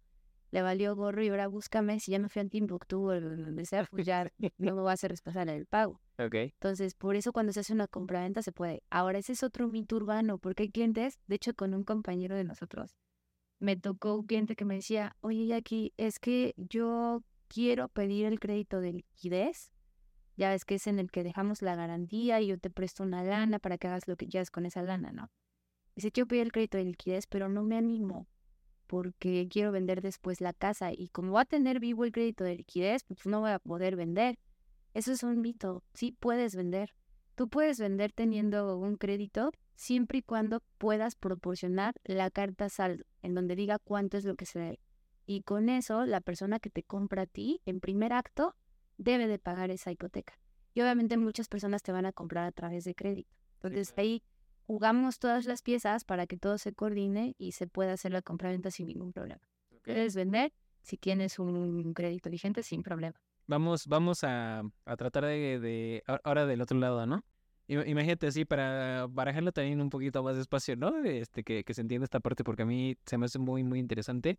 le valió gorro y ahora búscame, si ya me fui a Timbuktu o donde sea, pues ya no me va a hacer responsable del pago. Ok. Entonces, por eso cuando se hace una compraventa se puede. Ahora, ese es otro mito urbano, porque hay clientes, de hecho, con un compañero de nosotros, me tocó un cliente que me decía, oye, Jackie, es que yo quiero pedir el crédito de liquidez, ya ves que es en el que dejamos la garantía y yo te presto una lana para que hagas lo que quieras con esa lana, ¿no? Dice, quiero pedir el crédito de liquidez, pero no me animo porque quiero vender después la casa y como va a tener vivo el crédito de liquidez, pues no voy a poder vender. Eso es un mito, sí puedes vender. Tú puedes vender teniendo un crédito siempre y cuando puedas proporcionar la carta saldo, en donde diga cuánto es lo que se debe. Y con eso, la persona que te compra a ti, en primer acto, debe de pagar esa hipoteca. Y obviamente muchas personas te van a comprar a través de crédito. Entonces ahí jugamos todas las piezas para que todo se coordine y se pueda hacer la compraventa sin ningún problema. Puedes vender si tienes un crédito vigente sin problema. Vamos, vamos a, a tratar de, de ahora del otro lado, ¿no? Ima- Imagínate así, para barajarlo también un poquito más despacio, ¿no? Este, que, que se entienda esta parte porque a mí se me hace muy, muy interesante.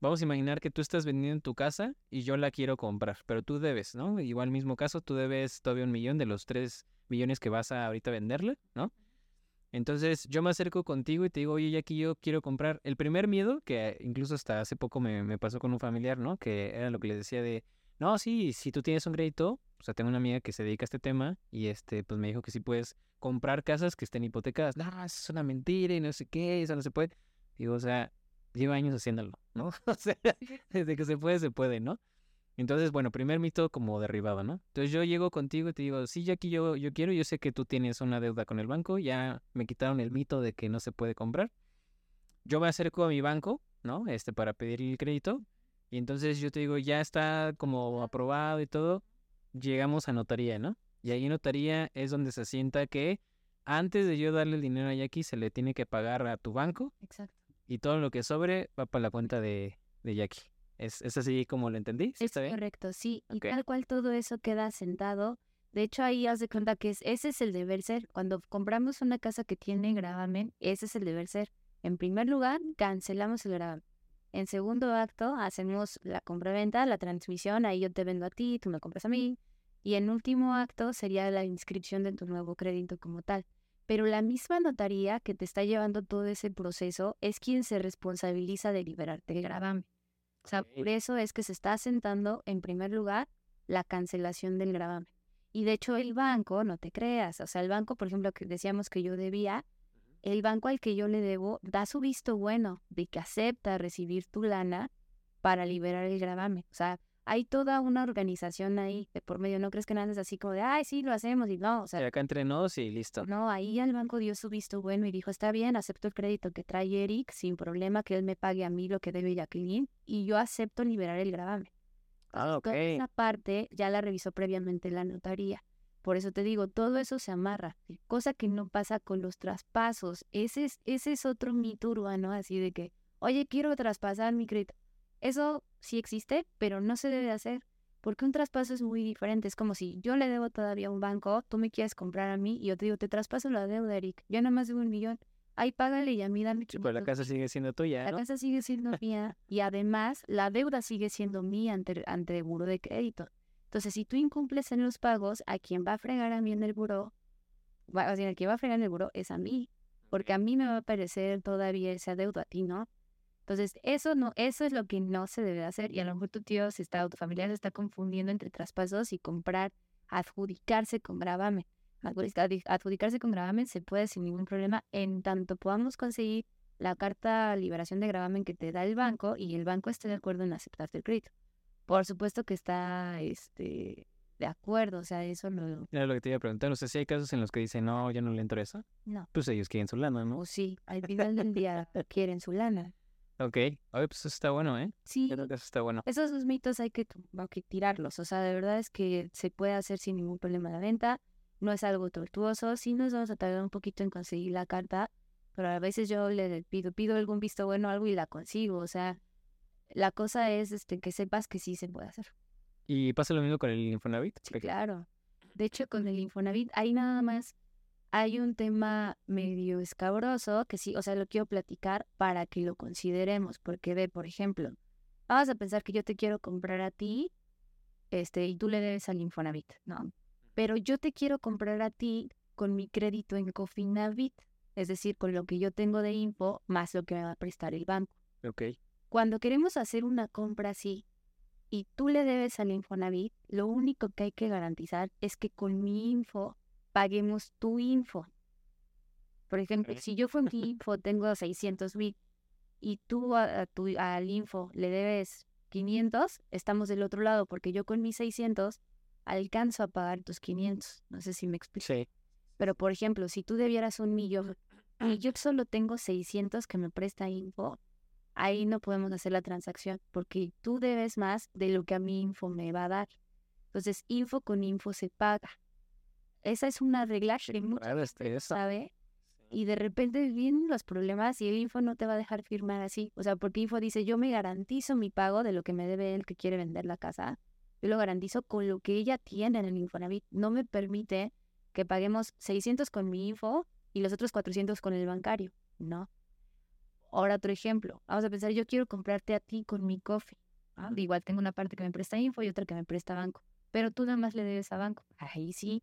Vamos a imaginar que tú estás vendiendo tu casa y yo la quiero comprar, pero tú debes, ¿no? Igual mismo caso, tú debes todavía un millón de los tres millones que vas a ahorita venderla, ¿no? Entonces yo me acerco contigo y te digo, oye, aquí yo quiero comprar. El primer miedo, que incluso hasta hace poco me, me pasó con un familiar, ¿no? Que era lo que les decía de, no, sí, si tú tienes un crédito, o sea, tengo una amiga que se dedica a este tema y este, pues me dijo que sí puedes comprar casas que estén hipotecadas. No, eso es una mentira y no sé qué, eso no se puede. Digo, o sea, llevo años haciéndolo, ¿no? O sea, desde que se puede, se puede, ¿no? Entonces, bueno, primer mito como derribado, ¿no? Entonces yo llego contigo y te digo, sí, Jackie, yo, yo quiero, yo sé que tú tienes una deuda con el banco, ya me quitaron el mito de que no se puede comprar. Yo me acerco a mi banco, ¿no? Este, para pedir el crédito. Y entonces yo te digo, ya está como aprobado y todo. Llegamos a notaría, ¿no? Y ahí en notaría es donde se asienta que antes de yo darle el dinero a Jackie, se le tiene que pagar a tu banco Exacto. y todo lo que sobre va para la cuenta de, de Jackie. ¿Es, ¿Es así como lo entendí? ¿Sí Es está bien? correcto, sí. Y tal cual todo eso queda sentado. De hecho, ahí haz de cuenta que es, ese es el deber ser. Cuando compramos una casa que tiene gravamen, ese es el deber ser. En primer lugar, cancelamos el gravamen. En segundo acto, hacemos la compraventa, la transmisión, ahí yo te vendo a ti, tú me compras a mí. Y en último acto sería la inscripción de tu nuevo crédito como tal. Pero la misma notaría que te está llevando todo ese proceso es quien se responsabiliza de liberarte el gravamen. O sea, por eso es que se está asentando en primer lugar la cancelación del gravamen. Y de hecho el banco, no te creas, o sea, el banco, por ejemplo, que decíamos que yo debía, el banco al que yo le debo da su visto bueno de que acepta recibir tu lana para liberar el gravamen. O sea, hay toda una organización ahí de por medio. No crees que nada es así como de, ay, sí, lo hacemos y no, o sea, acá entre nos y listo. no, ahí el banco dio su visto bueno y dijo, está bien, acepto el crédito que trae Eric sin problema, que él me pague a mí lo que debe Jacqueline y yo acepto liberar el gravamen. Ah, ok. Toda esa parte ya la revisó previamente la notaría. Por eso te digo, todo eso se amarra, cosa que no pasa con los traspasos. Ese es, ese es otro mito urbano, así de que, oye, quiero traspasar mi crédito. Eso sí existe, pero no se debe hacer, porque un traspaso es muy diferente. Es como si yo le debo todavía a un banco, tú me quieres comprar a mí y yo te digo, te traspaso la deuda, Eric. Yo nada más debo un millón. Ahí págale y a mí dame Sí, pues la 500 casa sigue siendo tuya, la ¿no? casa sigue siendo mía y además la deuda sigue siendo mía ante, ante el buro de crédito. Entonces, si tú incumples en los pagos, a quien va a fregar a mí en el buro, va, o sea, el que va a fregar en el buro es a mí, porque a mí me va a aparecer todavía esa deuda, a ti no. Entonces, eso no, eso es lo que no se debe hacer. Y a lo mejor tu tío, si está, o tu familiar se está confundiendo entre traspasos y comprar, adjudicarse con gravamen. Adjudica- Adjudicarse con gravamen se puede sin ningún problema en tanto podamos conseguir la carta liberación de gravamen que te da el banco y el banco esté de acuerdo en aceptarte el crédito. Por supuesto que está este de acuerdo, o sea, eso no, Era lo que te iba a preguntar. O sea, si hay casos en los que dicen, no, yo no le entro eso, no. pues ellos quieren su lana, ¿no? O sí, al final del día quieren su lana. Ok. Oye, pues eso está bueno, ¿eh? Sí, Yo creo que eso está bueno. esos dos mitos hay que, hay que tirarlos. O sea, de verdad es que se puede hacer sin ningún problema la venta. No es algo tortuoso. Sí nos vamos a tardar un poquito en conseguir la carta, pero a veces yo le pido, pido algún visto bueno o algo y la consigo. O sea, la cosa es este, que sepas que sí se puede hacer. ¿Y pasa lo mismo con el Infonavit? Sí, claro. De hecho, con el Infonavit, ahí nada más hay un tema medio escabroso que sí, o sea, lo quiero platicar para que lo consideremos, porque ve, por ejemplo, vamos a pensar que yo te quiero comprar a ti, este, y tú le debes al Infonavit, ¿no? Pero yo te quiero comprar a ti con mi crédito en Cofinavit, es decir, con lo que yo tengo de info más lo que me va a prestar el banco. Ok. Cuando queremos hacer una compra así y tú le debes al Infonavit, lo único que hay que garantizar es que con mi info paguemos tu info. Por ejemplo, si yo mi info tengo 600 mil y tú a, a tu, al info le debes 500, estamos del otro lado porque yo con mis 600 alcanzo a pagar tus 500. No sé si me explico. Sí. Pero, por ejemplo, si tú debieras un millón y yo solo tengo 600 que me presta info, ahí no podemos hacer la transacción porque tú debes más de lo que a mi info me va a dar. Entonces, info con info se paga. Esa es una regla que mucha Claro, gente no eso. sabe y de repente vienen los problemas y el info no te va a dejar firmar así. O sea, porque info dice, yo me garantizo mi pago de lo que me debe el que quiere vender la casa. Yo lo garantizo con lo que ella tiene en el Infonavit. No me permite que paguemos 600 con mi info y los otros 400 con el bancario. No. Ahora otro ejemplo. Vamos a pensar, yo quiero comprarte a ti con mi coffee. ¿ah? Igual tengo una parte que me presta info y otra que me presta banco. Pero tú nada más le debes a banco. Ahí sí,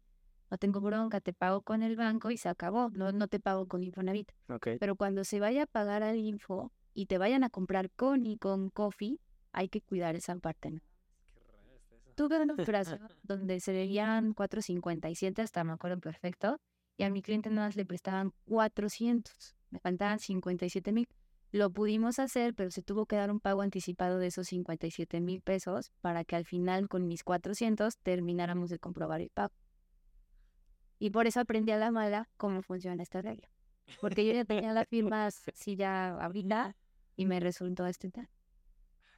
no tengo bronca, te pago con el banco y se acabó. No, no te pago con Infonavit. Pero cuando se vaya a pagar al info y te vayan a comprar con y con coffee, hay que cuidar esa parte. ¿no? Tuve una operación donde se debían 4.57, hasta me acuerdo perfecto, y a mi cliente nada más le prestaban 400, me faltaban 57 mil. Lo pudimos hacer, pero se tuvo que dar un pago anticipado de esos 57 mil pesos para que al final con mis 400 termináramos de comprobar el pago. Y por eso aprendí a la mala cómo funciona esta regla. Porque yo ya tenía la firma así ya ahorita y me resultó este tal.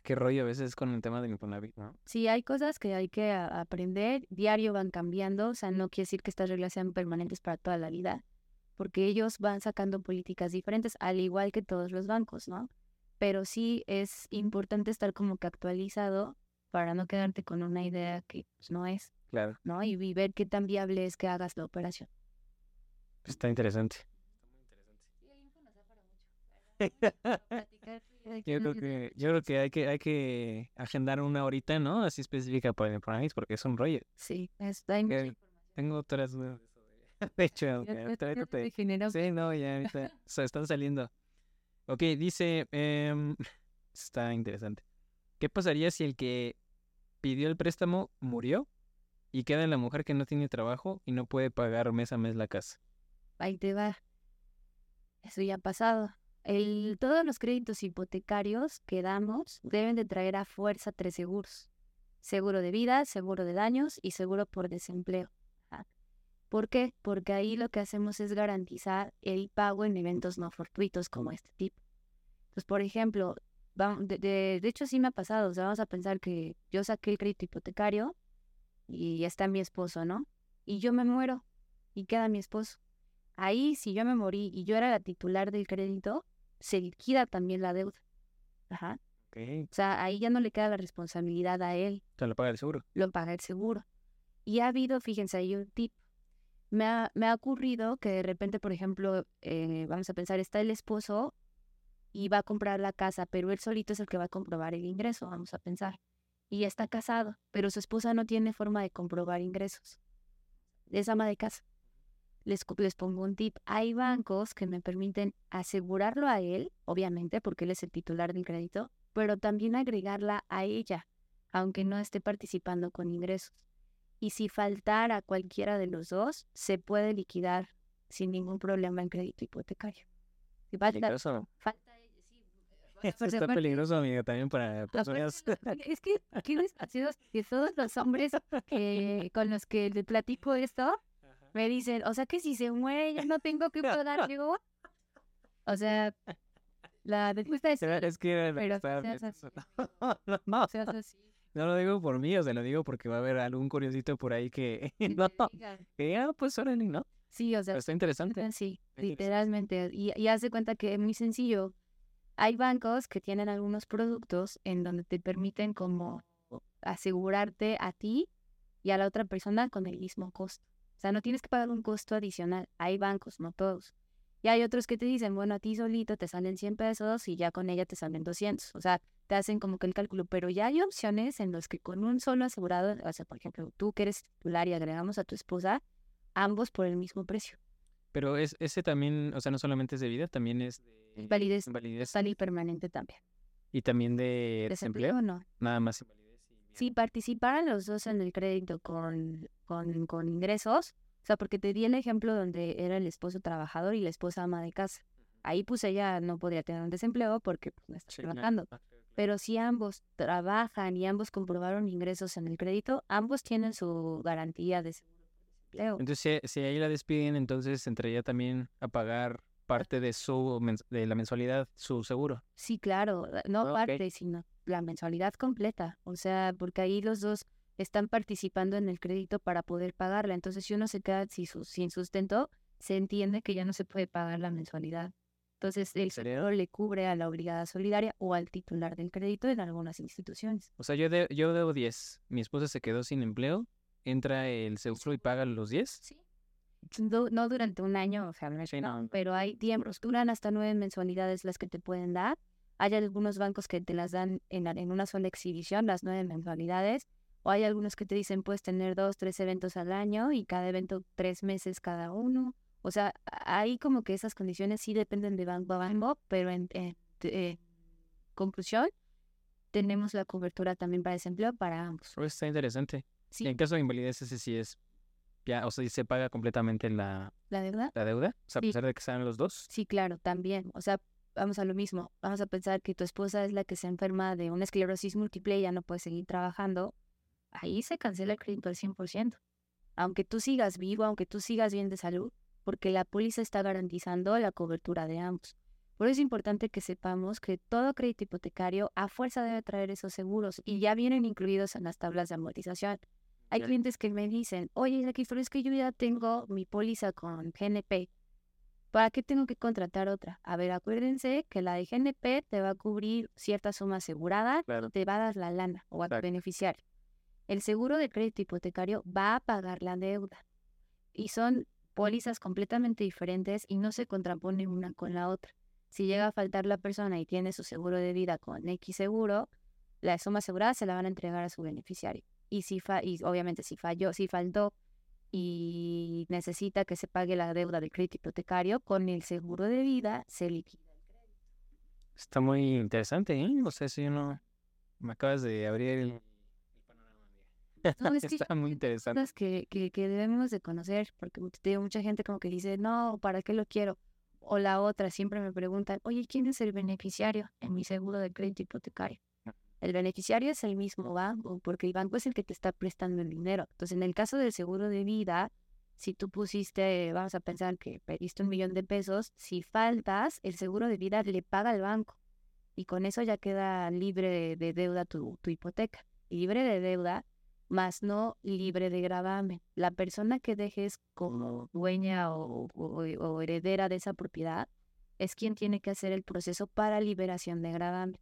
Qué rollo a veces con el tema del Infonavit, ¿no? Sí, hay cosas que hay que aprender, diario van cambiando, o sea, no quiere decir que estas reglas sean permanentes para toda la vida, porque ellos van sacando políticas diferentes, al igual que todos los bancos, ¿no? Pero sí es importante estar como que actualizado para no quedarte con una idea que pues, no es, Claro. ¿no? Y, y ver qué tan viable es que hagas la operación. Está interesante. Yo creo que, yo creo que hay que, hay que agendar una horita, ¿no? Así específica para el Infonavit, porque es un rollo. Sí, es, hay mucha. Tengo otras dudas. De hecho, te Sí, no, ya ahorita se están saliendo. Ok, dice, em, está interesante. ¿Qué pasaría si el que pidió el préstamo murió y queda la mujer que no tiene trabajo y no puede pagar mes a mes la casa? ahí te va. Eso ya ha pasado. El, todos los créditos hipotecarios que damos deben de traer a fuerza tres seguros. Seguro de vida, seguro de daños y seguro por desempleo. ¿Por qué? Porque ahí lo que hacemos es garantizar el pago en eventos no fortuitos como este tipo. Pues, por ejemplo, de- de hecho sí me ha pasado. O sea, vamos a pensar que yo saqué el crédito hipotecario y está mi esposo, ¿no? Y yo me muero y queda mi esposo. Ahí, si yo me morí y yo era la titular del crédito, se liquida también la deuda. Ajá. Ok, O sea, ahí ya no le queda la responsabilidad a él, se lo paga el seguro. lo paga el seguro. Y ha habido, fíjense, ahí un tip. Me ha, me ha ocurrido que de repente, por ejemplo, eh, vamos a pensar, está el esposo y va a comprar la casa, pero él solito es el que va a comprobar el ingreso, vamos a pensar. Y está casado, pero su esposa no tiene forma de comprobar ingresos. Es ama de casa. Les, les pongo un tip. Hay bancos que me permiten asegurarlo a él, obviamente, porque él es el titular del crédito, pero también agregarla a ella, aunque no esté participando con ingresos. Y si faltara cualquiera de los dos, se puede liquidar sin ningún problema en crédito hipotecario. Si falta, Esto está peligroso, amiga, también para personas. Es que qué desgraciados que todos los hombres que, con los que le platico esto me dicen, o sea que si se muere ya no tengo que pagar. Digo, o sea, la respuesta es, Es que pero seas así, no, no, así. no lo digo por mí, o sea, lo digo porque va a haber algún curiosito por ahí que no, que ah, pues órale, ¿no? Sí, o sea, Pero está interesante. sí, literalmente. Y, y haz de cuenta que es muy sencillo. Hay bancos que tienen algunos productos en donde te permiten como asegurarte a ti y a la otra persona con el mismo costo. O sea, no tienes que pagar un costo adicional. Hay bancos, no todos. Y hay otros que te dicen, bueno, a ti solito te salen 100 pesos y ya con ella te salen 200. O sea, te hacen como que el cálculo. Pero ya hay opciones en los que con un solo asegurado, o sea, por ejemplo, tú que eres titular y agregamos a tu esposa, ambos por el mismo precio. Pero es, ese también, o sea, no solamente es de vida, también es de Validez invalidez total y permanente también. y también de desempleo. ¿Desempleo no? Nada más invalidez y vida. Si participaran los dos en el crédito con, con, con ingresos, o sea, porque te di el ejemplo donde era el esposo trabajador y la esposa ama de casa. Ahí pues ella no podría tener un desempleo porque pues, no está Sí, trabajando. Pero si ambos trabajan y ambos comprobaron ingresos en el crédito, ambos tienen su garantía de seguro Entonces, si, si ahí la despiden, entonces entraría también a pagar parte de su de la mensualidad, su seguro. Sí, claro, eh, no parte, sino la mensualidad completa. O sea, porque ahí los dos están participando en el crédito para poder pagarla. Entonces, si uno se queda sin, sin sustento, se entiende que ya no se puede pagar la mensualidad. Entonces, el seguro le cubre a la obligada solidaria o al titular del crédito en algunas instituciones. O sea, yo, de- yo debo 10. Mi esposa se quedó sin empleo. Entra el seguro y paga los 10. Sí. du- no durante un año, o sea, no Sí, no, no. pero hay tiempos, duran hasta nueve mensualidades las que te pueden dar. Hay algunos bancos que te las dan en, en una sola exhibición, las nueve mensualidades, o hay algunos que te dicen puedes tener dos, tres eventos al año y cada evento tres meses cada uno. O sea, ahí como que esas condiciones sí dependen de banco a banco, pero en, en- en conclusión, tenemos la cobertura también para desempleo para ambos. Pues está interesante. Sí, en caso de invalidez, ese sí es. Ya, o sea, se paga completamente la, la verdad. la deuda. O sea, a pesar de que sean los dos. Sí, claro, también. O sea, vamos a lo mismo. Vamos a pensar que tu esposa es la que se enferma de una esclerosis múltiple y ya no puede seguir trabajando. Ahí se cancela el crédito al 100%. Aunque tú sigas vivo, aunque tú sigas bien de salud, porque la póliza está garantizando la cobertura de ambos. Por eso es importante que sepamos que todo crédito hipotecario a fuerza debe traer esos seguros y ya vienen incluidos en las tablas de amortización. Hay clientes que me dicen, oye, pero es que yo ya tengo mi póliza con GNP. ¿Para qué tengo que contratar otra? A ver, acuérdense que la de GNP te va a cubrir cierta suma asegurada Claro. te va a dar la lana o a tu beneficiario. El seguro de crédito hipotecario va a pagar la deuda. Y son pólizas completamente diferentes y no se contraponen una con la otra. Si llega a faltar la persona y tiene su seguro de vida con X seguro, la suma asegurada se la van a entregar a su beneficiario. Y si fa- y obviamente si falló, si faltó y necesita que se pague la deuda del crédito hipotecario, con el seguro de vida se liquida. Está muy interesante, ¿eh? O sea, eso yo no. Me acabas de abrir el, el. No, es que Está muy interesante. cosas que, que, que debemos de conocer, porque digo, mucha gente como que dice, no, ¿para qué lo quiero? O la otra, siempre me preguntan, oye, ¿quién es el beneficiario en mi seguro de crédito hipotecario? El beneficiario es el mismo banco, porque el banco es el que te está prestando el dinero. Entonces, en el caso del seguro de vida, si tú pusiste, vamos a pensar que pediste un millón de pesos, si faltas, el seguro de vida le paga al banco. Y con eso ya queda libre de, de deuda tu, tu hipoteca. Libre de deuda, más no libre de gravamen. La persona que dejes como dueña o- o heredera de esa propiedad es quien tiene que hacer el proceso para liberación de gravamen.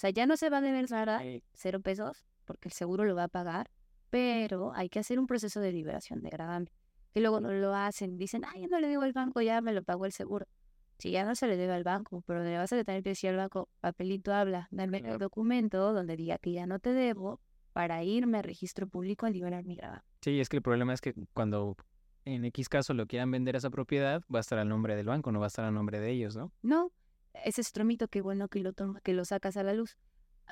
O sea, ya no se va a deber nada, cero pesos, porque el seguro lo va a pagar, pero hay que hacer un proceso de liberación de gravamen. Que luego no lo hacen, dicen, ay, ya no le debo al banco, ya me lo pagó el seguro. Si ya no se le debe al banco, pero le vas a tener que decir al banco, papelito habla, dame el documento donde diga que ya no te debo para irme al registro público a liberar mi gravamen. Sí, es que el problema es que cuando en X caso lo quieran vender esa propiedad, va a estar al nombre del banco, no va a estar al nombre de ellos, ¿no? No, ese es otro mito, qué bueno que lo toma, que lo sacas a la luz.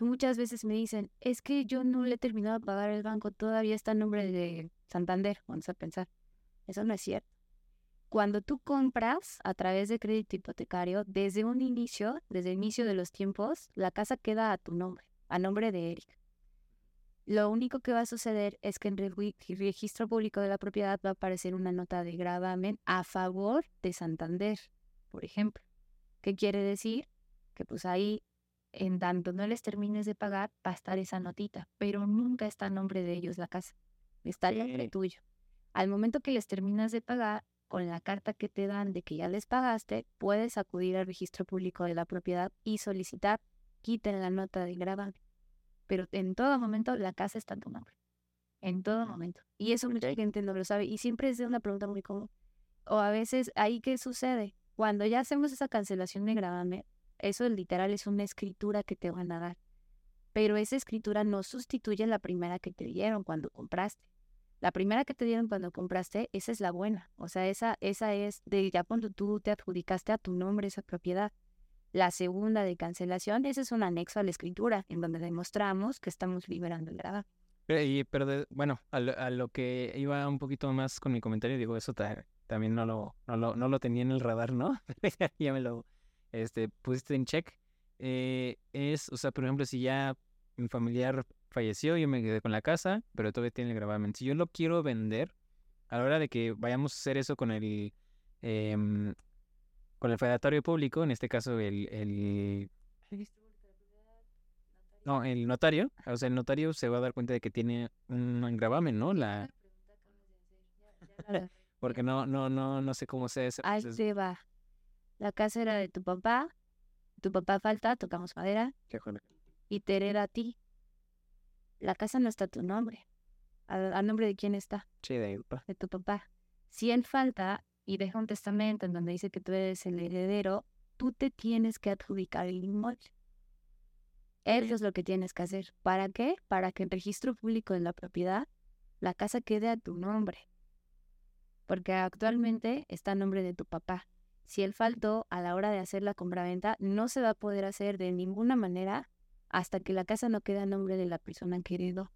Muchas veces me dicen, es que yo no le he terminado de pagar el banco, todavía está en nombre de Santander, vamos a pensar. Eso no es cierto. Cuando tú compras a través de crédito hipotecario, desde un inicio, desde el inicio de los tiempos, la casa queda a tu nombre, a nombre de Eric. Lo único que va a suceder es que en el registro público de la propiedad va a aparecer una nota de gravamen a favor de Santander, por ejemplo. ¿Qué quiere decir? Que pues ahí, en tanto no les termines de pagar, va a estar esa notita, pero nunca está a nombre de ellos la casa. Está a nombre tuyo. Al momento que les terminas de pagar, con la carta que te dan de que ya les pagaste, puedes acudir al registro público de la propiedad y solicitar quiten la nota de gravamen. Pero en todo momento la casa está en tu nombre. En todo momento. Y eso mucha gente no lo sabe. Y siempre es una pregunta muy común. O a veces, ¿ahí qué sucede? Cuando ya hacemos esa cancelación de gravamen, eso literal es una escritura que te van a dar. Pero esa escritura no sustituye la primera que te dieron cuando compraste. La primera que te dieron cuando compraste, esa es la buena. O sea, esa, esa es de ya cuando tú te adjudicaste a tu nombre esa propiedad. La segunda de cancelación, ese es un anexo a la escritura, en donde demostramos que estamos liberando el gravamen. Pero, bueno, a lo, que iba un poquito más con mi comentario, digo, eso ta- también no lo, no lo, no lo tenía en el radar, ¿no? ya me lo este, pusiste en check. Eh, es, o sea, por ejemplo, si ya mi familiar falleció, yo me quedé con la casa, pero todavía tiene el gravamen. Si yo lo quiero vender, a la hora de que vayamos a hacer eso con el em, con el fedatario público, en este caso el, el no, el notario, o sea, el notario se va a dar cuenta de que tiene un gravamen, ¿no? La, porque no, no, no, no sé cómo sea ese Ahí te va. La casa era de tu papá, tu papá falta, tocamos madera, Qué y te hereda a ti. La casa no está a tu nombre. ¿A, nombre de quién está? Sí, de ahí, pa. De tu papá. Si él falta y deja un testamento en donde dice que tú eres el heredero, tú te tienes que adjudicar el inmueble. Eso es lo que tienes que hacer. ¿Para qué? Para que el registro público de la propiedad, la casa quede a tu nombre. Porque actualmente está a nombre de tu papá. Si él faltó a la hora de hacer la compraventa, no se va a poder hacer de ninguna manera hasta que la casa no quede a nombre de la persona que heredó.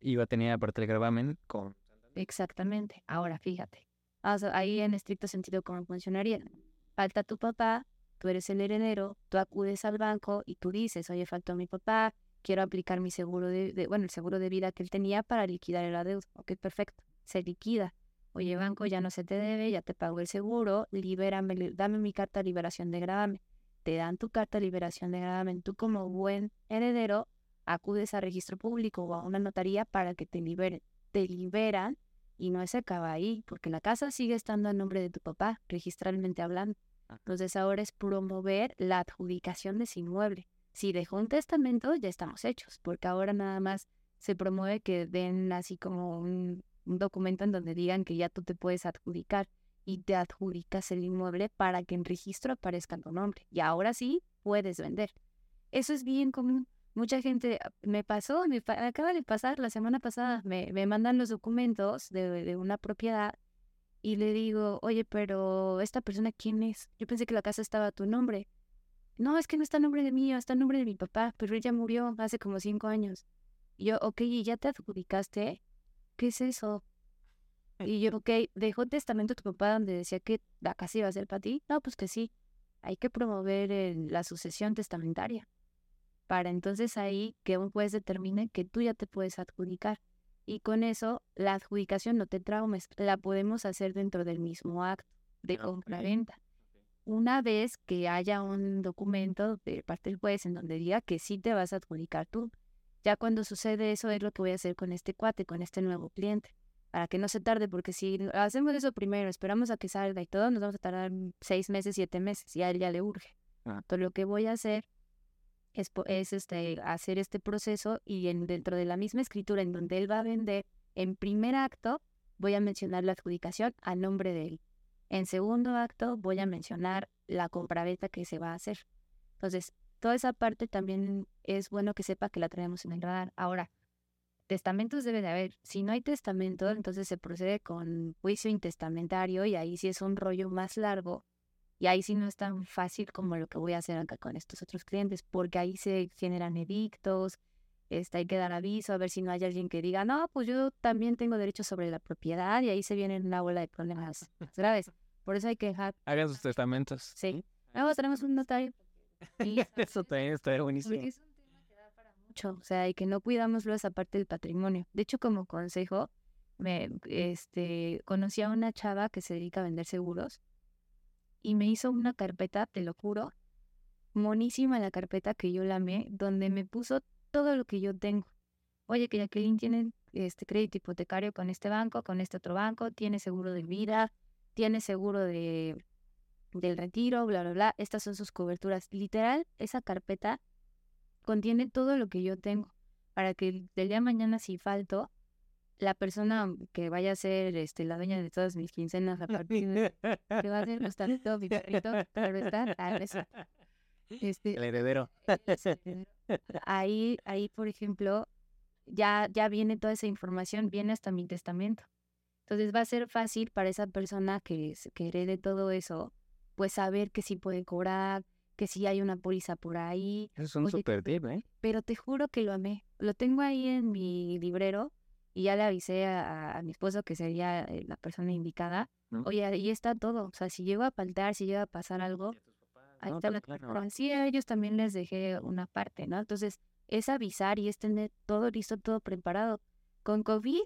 Y va a tener aparte el gravamen con... Exactamente. Ahora, fíjate. ahí en estricto sentido, ¿cómo funcionaría? Falta tu papá, tú eres el heredero, tú acudes al banco y tú dices, oye, faltó mi papá, quiero aplicar mi seguro de, bueno, el seguro de vida que él tenía para liquidar el adeudo. Ok, perfecto. Se liquida. Oye, banco, ya no se te debe, ya te pago el seguro, libérame, dame mi carta de liberación de gravamen. Te dan tu carta de liberación de gravamen. Tú como buen heredero acudes a registro público o a una notaría para que te liberen. Te liberan y no se acaba ahí, porque la casa sigue estando a nombre de tu papá, registralmente hablando. Entonces ahora es promover la adjudicación de ese inmueble. Si dejó un testamento, ya estamos hechos, porque ahora nada más se promueve que den así como un, un documento en donde digan que ya tú te puedes adjudicar y te adjudicas el inmueble para que en registro aparezca tu nombre. Y ahora sí puedes vender. Eso es bien común. Mucha gente ah, me pasó, me acaba de pasar la semana pasada, me, me mandan los documentos de, de, una propiedad y le digo, oye, pero esta persona, ¿quién es? Yo pensé que la casa estaba a tu nombre. No, es que no está a nombre de mí, está a nombre de mi papá, pero él ya murió hace como cinco años. Yo, ok, ¿y ya te adjudicaste? ¿Qué es eso? Y yo, ok, ¿dejó testamento tu papá donde decía que la casa iba a ser para ti? No, pues que sí. Hay que promover la sucesión testamentaria. Para entonces ahí que un juez determine que tú ya te puedes adjudicar y con eso la adjudicación no te traumes, la podemos hacer dentro del mismo acto de compra-venta. Una vez que haya un documento de parte del juez en donde diga que sí te vas a adjudicar tú. Ya cuando sucede eso es lo que voy a hacer con este cuate, con este nuevo cliente, para que no se tarde, porque si hacemos eso primero, esperamos a que salga y todo, nos vamos a tardar seis meses, siete meses, y a él ya le urge. Ah. Entonces lo que voy a hacer es, este, hacer este proceso y en, dentro de la misma escritura en donde él va a vender, en primer acto voy a mencionar la adjudicación a nombre de él. En segundo acto voy a mencionar la compraventa que se va a hacer. Entonces, toda esa parte también es bueno que sepa que la traemos en el radar. Ahora, testamentos debe de haber. Si no hay testamento, entonces se procede con juicio intestamentario y ahí sí es un rollo más largo y ahí sí no es tan fácil como lo que voy a hacer acá con estos otros clientes, porque ahí se generan edictos, este, hay que dar aviso, a ver si no hay alguien que diga, no, pues yo también tengo derecho sobre la propiedad y ahí se viene una bola de problemas graves. Por eso hay que dejar... Hagan sus testamentos. Sí. Luego tenemos un notario. eso también está buenísimo. es un tema que da para mucho, o sea, y que no cuidamos luego esa parte del patrimonio. De hecho, como consejo, me este, conocí a una chava que se dedica a vender seguros y me hizo una carpeta, te lo juro, monísima la carpeta que yo la amé, donde me puso todo lo que yo tengo. Oye, que Jacqueline tiene este crédito hipotecario con este banco, con este otro banco, tiene seguro de vida, tiene seguro de del retiro, bla, bla, bla. Estas son sus coberturas. Literal, esa carpeta contiene todo lo que yo tengo para que del día de mañana si falto, la persona que vaya a ser este, la dueña de todas mis quincenas a partir de que va a ser todo mi perrito, este, el heredero. Ahí, ahí, por ejemplo, ya, ya viene toda esa información, viene hasta mi testamento. Entonces va a ser fácil para esa persona que, que herede todo eso, pues saber que sí puede cobrar, que sí hay una póliza por ahí. Eso es un super tip, ¿eh? Pero te juro que lo amé. Lo tengo ahí en mi librero y ya le avisé a, mi esposo que sería eh, la persona indicada. Oye, ahí está todo. O sea, si llego a faltar, si llega a pasar algo, ahí está la Sí, a ellos también les dejé una parte, ¿no? Entonces, es avisar y es tener todo listo, todo preparado. Con COVID,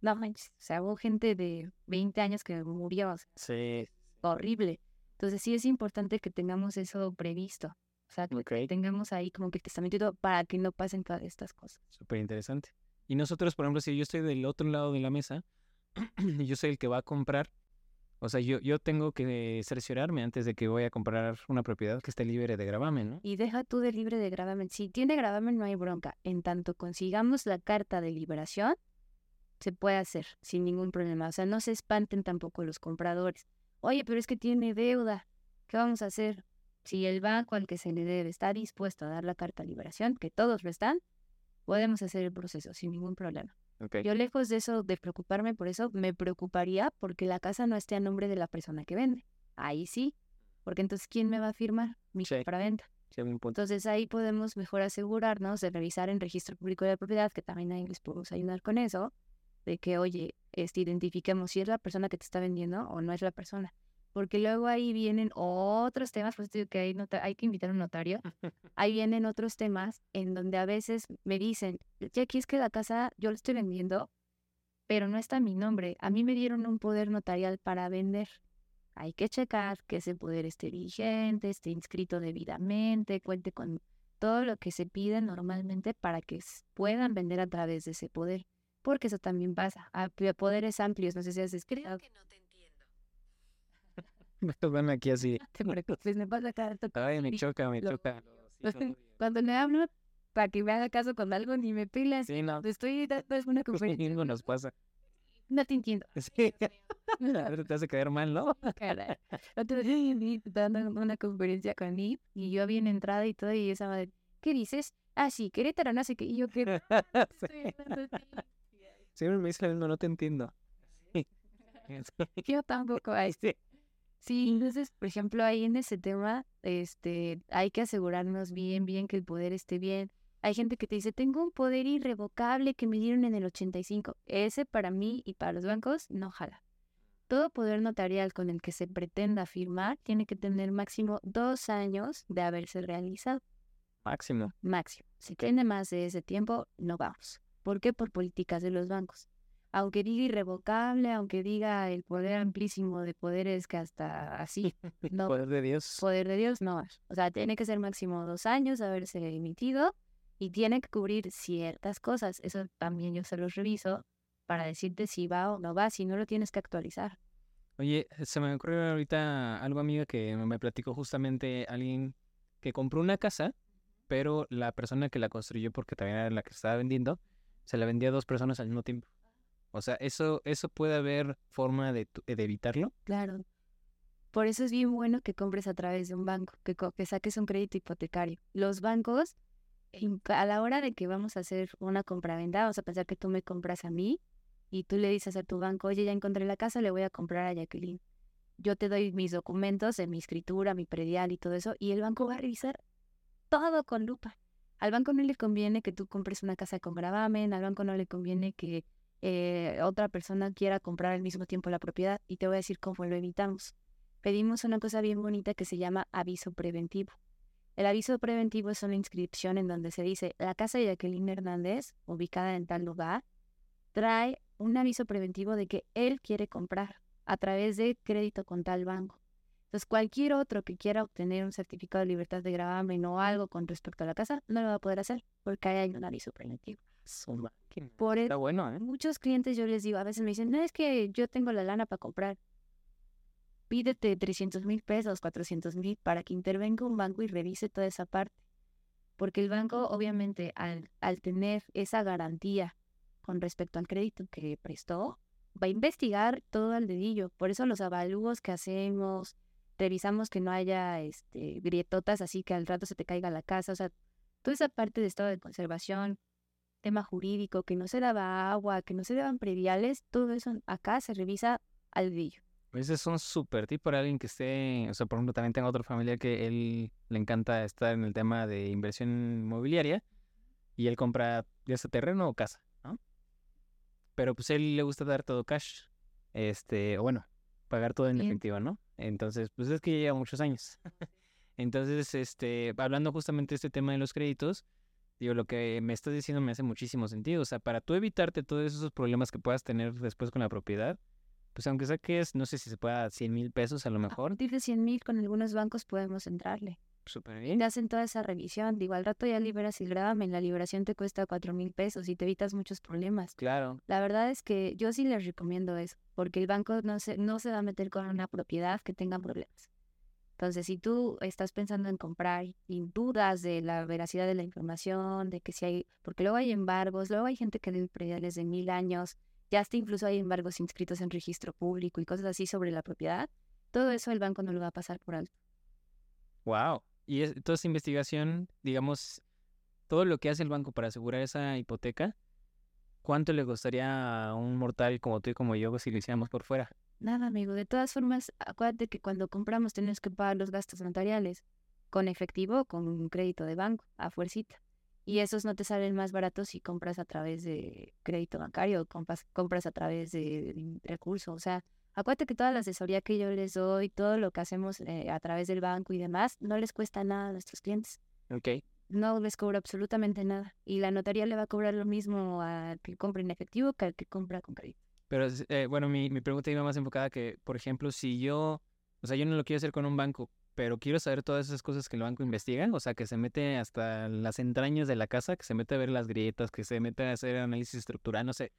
no manches, o sea, hubo gente de 20 años que murió. sí. Horrible. Entonces, sí es importante que tengamos eso previsto. O sea, que tengamos ahí como que el testamento y todo para que no pasen todas estas cosas. Súper interesante. Y nosotros, por ejemplo, si yo estoy del otro lado de la mesa y yo soy el que va a comprar, o sea, yo, yo tengo que cerciorarme antes de que voy a comprar una propiedad que esté libre de gravamen, ¿no? Y deja tú de libre de gravamen. Si tiene gravamen, no hay bronca. En tanto consigamos la carta de liberación, se puede hacer sin ningún problema. O sea, no se espanten tampoco los compradores. Oye, pero es que tiene deuda. ¿Qué vamos a hacer? Si el banco al que se le debe está dispuesto a dar la carta de liberación, que todos lo están, podemos hacer el proceso sin ningún problema. Ok. Yo lejos de eso, de preocuparme por eso, me preocuparía porque la casa no esté a nombre de la persona que vende. Ahí sí, porque entonces ¿quién me va a firmar mi Sí. compraventa? Sí. Entonces ahí podemos mejor asegurarnos de revisar en registro público de la propiedad, que también ahí les podemos ayudar con eso, de que, oye, este, identifiquemos si es la persona que te está vendiendo o no es la persona. Porque luego ahí vienen otros temas, pues digo que hay, hay que invitar a un notario. Ahí vienen otros temas en donde a veces me dicen, Jackie, es que la casa yo la estoy vendiendo, pero no está mi nombre. A mí me dieron un poder notarial para vender. Hay que checar que ese poder esté vigente, esté inscrito debidamente, cuente con todo lo que se pide normalmente para que puedan vender a través de ese poder. Porque eso también pasa. A p- poderes amplios, no sé si has escrito. que no te entiendo. Me van aquí así. Te preocupes, me pasa cada rato con Ay, me choca, me Lo- choca. Cuando le hablo para que me haga caso con algo, ni me pilas. Sí, no. Estoy dando es una conferencia. Algo nos pasa. No te entiendo. Sí. A ver, te hace quedar mal, ¿no? Caray. Otro día dando una conferencia con Ip y yo había en entrada y todo y esa madre, ¿qué dices? Ah, sí, Querétaro, no sé qué. Y yo, ¿qué? Estoy hablando así. Siempre me dice lo mismo, no te entiendo. Yo tampoco. Sí. Sí, entonces, por ejemplo, ahí en ese tema, este, hay que asegurarnos bien, bien que el poder esté bien. Hay gente que te dice, tengo un poder irrevocable que me dieron en el 85. Ese para mí y para los bancos no jala. Todo poder notarial con el que se pretenda firmar tiene que tener máximo dos años de haberse realizado. Máximo. Máximo. Si tiene más de ese tiempo, no vamos. ¿Por qué? Por políticas de los bancos. Aunque diga irrevocable, aunque diga el poder amplísimo de poderes que hasta así, no, Poder de Dios. poder de Dios no. O sea, tiene que ser máximo dos años haberse emitido y tiene que cubrir ciertas cosas. Eso también yo se los reviso para decirte si va o no va, si no lo tienes que actualizar. Oye, se me ocurrió ahorita algo, amiga, que me platicó justamente alguien que compró una casa, pero la persona que la construyó, porque también era la que estaba vendiendo, se la vendía a dos personas al mismo tiempo. O sea, eso, eso puede haber forma de, de evitarlo. Claro. Por eso es bien bueno que compres a través de un banco, que, saques un crédito hipotecario. Los bancos, a la hora de que vamos a hacer una compraventa, vamos a pensar que tú me compras a mí y tú le dices a tu banco, oye, ya encontré la casa, le voy a comprar a Jacqueline. Yo te doy mis documentos mi escritura, mi predial y todo eso, y el banco va a revisar todo con lupa. Al banco no le conviene que tú compres una casa con gravamen, al banco no le conviene que eh, otra persona quiera comprar al mismo tiempo la propiedad y te voy a decir cómo lo evitamos. Pedimos una cosa bien bonita que se llama aviso preventivo. El aviso preventivo es una inscripción en donde se dice la casa de Jacqueline Hernández, ubicada en tal lugar, trae un aviso preventivo de que él quiere comprar a través de crédito con tal banco. Entonces, cualquier otro que quiera obtener un certificado de libertad de gravamen o algo con respecto a la casa, no lo va a poder hacer porque ahí hay un aviso preventivo. Su máquina. Por Está eso, bueno, ¿eh? muchos clientes yo les digo, a veces me dicen, no, es que yo tengo la lana para comprar. Pídete 300 mil pesos, 400 mil para que intervenga un banco y revise toda esa parte. Porque el banco, obviamente, al, al tener esa garantía con respecto al crédito que prestó, va a investigar todo al dedillo. Por eso los avalúos que hacemos, revisamos que no haya este, grietotas así que al rato se te caiga la casa. O sea, toda esa parte de estado de conservación, tema jurídico, que no se daba agua, que no se daban prediales, todo eso acá se revisa al dedillo. Ese es un súper tip para alguien que esté, o sea, por ejemplo, también tengo otro familiar que él le encanta estar en el tema de inversión inmobiliaria y él compra ya sea terreno o casa, ¿no? Pero pues él le gusta dar todo cash, este, o bueno, pagar todo en Bien. efectivo, ¿no? Entonces, pues es que ya lleva muchos años. Entonces, este, hablando justamente de este tema de los créditos, digo, lo que me estás diciendo me hace muchísimo sentido. O sea, para tú evitarte todos esos problemas que puedas tener después con la propiedad, pues aunque saques, no sé si se pueda 100 mil pesos a lo A mejor, partir de 100 mil con algunos bancos podemos entrarle. Súper bien. Te hacen toda esa revisión. Digo, al rato ya liberas el gravamen. La liberación te cuesta 4 mil pesos y te evitas muchos problemas. Claro, La verdad es que yo sí les recomiendo eso, porque el banco no se, no se va a meter con una propiedad que tenga problemas. Entonces, si tú estás pensando en comprar y dudas de la veracidad de la información, de que si hay, porque luego hay embargos, luego hay gente que debe prediales de mil años, ya hasta incluso hay embargos inscritos en registro público y cosas así sobre la propiedad, todo eso el banco no lo va a pasar por alto. Wow. Y es, toda esa investigación, digamos, todo lo que hace el banco para asegurar esa hipoteca, ¿cuánto le costaría a un mortal como tú y como yo si lo hiciéramos por fuera? Nada, amigo. De todas formas, acuérdate que cuando compramos tenemos que pagar los gastos notariales con efectivo o con crédito de banco, a fuercita. Y esos no te salen más baratos si compras a través de crédito bancario o compras, compras a través de recursos. O sea, acuérdate que toda la asesoría que yo les doy, todo lo que hacemos eh, a través del banco y demás, no les cuesta nada a nuestros clientes. Ok. No les cobra absolutamente nada. Y la notaría le va a cobrar lo mismo al que compra en efectivo que al que compra con crédito. Pero eh, bueno, mi, mi pregunta iba más enfocada que, por ejemplo, si yo, o sea, yo no lo quiero hacer con un banco, pero quiero saber todas esas cosas que el banco investiga, o sea, que se mete hasta las entrañas de la casa, que se mete a ver las grietas, que se mete a hacer análisis estructural, no sé.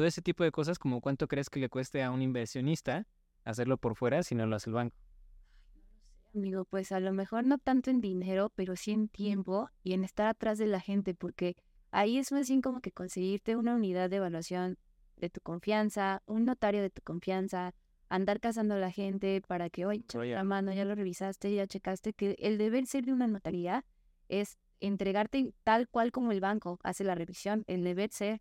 Todo ese tipo de cosas, como cuánto crees que le cueste a un inversionista hacerlo por fuera si no lo hace el banco. Amigo, pues a lo mejor no tanto en dinero, pero sí en tiempo y en estar atrás de la gente, porque ahí es más bien como que conseguirte una unidad de evaluación de tu confianza, un notario de tu confianza, andar cazando a la gente para que, oye, la mano, ya lo revisaste, ya checaste, que el deber ser de una notaría es entregarte tal cual como el banco hace la revisión, el deber ser.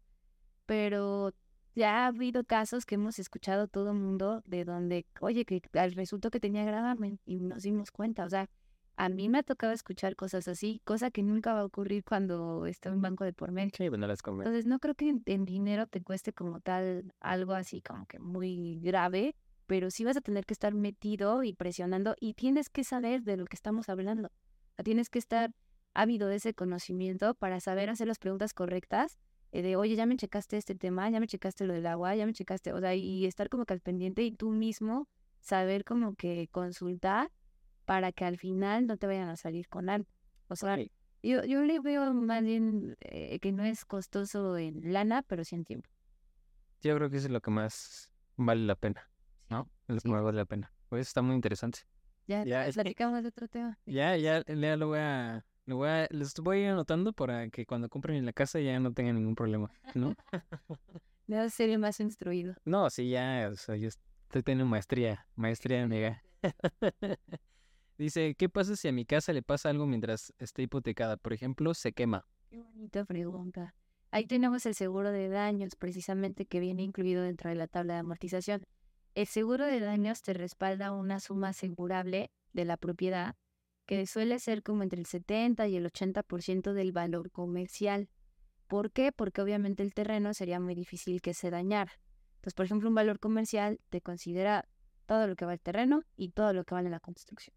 Pero ya ha habido casos que hemos escuchado todo el mundo de donde, oye, que al resultado que tenía gravamen y nos dimos cuenta. O sea, a mí me ha tocado escuchar cosas así, cosa que nunca va a ocurrir cuando está un banco de por medio. Sí, bueno, las Entonces, no creo que en dinero te cueste como tal algo así como que muy grave, pero sí vas a tener que estar metido y presionando y tienes que saber de lo que estamos hablando. tienes que estar ávido de ese conocimiento para saber hacer las preguntas correctas de, oye, ya me checaste este tema, ya me checaste lo del agua, ya me checaste, o sea, y estar como que al pendiente y tú mismo saber como que consultar para que al final no te vayan a salir con algo. O sea, yo, yo le veo más bien eh, que no es costoso en lana, pero sí en tiempo. Yo creo que eso es lo que más vale la pena. ¿no? Es lo que vale la pena. Pues está muy interesante. Ya, ya platicamos de otro tema. Ya, ya, ya lo voy a, lo voy a, les voy anotando para que cuando compren en la casa ya no tengan ningún problema, ¿no? Debe ser más instruido. No, sí, ya, o sea, yo estoy teniendo maestría, maestría amiga. Dice, ¿qué pasa si a mi casa le pasa algo mientras esté hipotecada? Por ejemplo, se quema. Qué bonita pregunta. Ahí tenemos el seguro de daños, precisamente, que viene incluido dentro de la tabla de amortización. El seguro de daños te respalda una suma asegurable de la propiedad que suele ser como entre el 70 y el 80% del valor comercial. ¿Por qué? Porque obviamente el terreno sería muy difícil que se dañara. Entonces, por ejemplo, un valor comercial te considera todo lo que vale el terreno y todo lo que vale la construcción.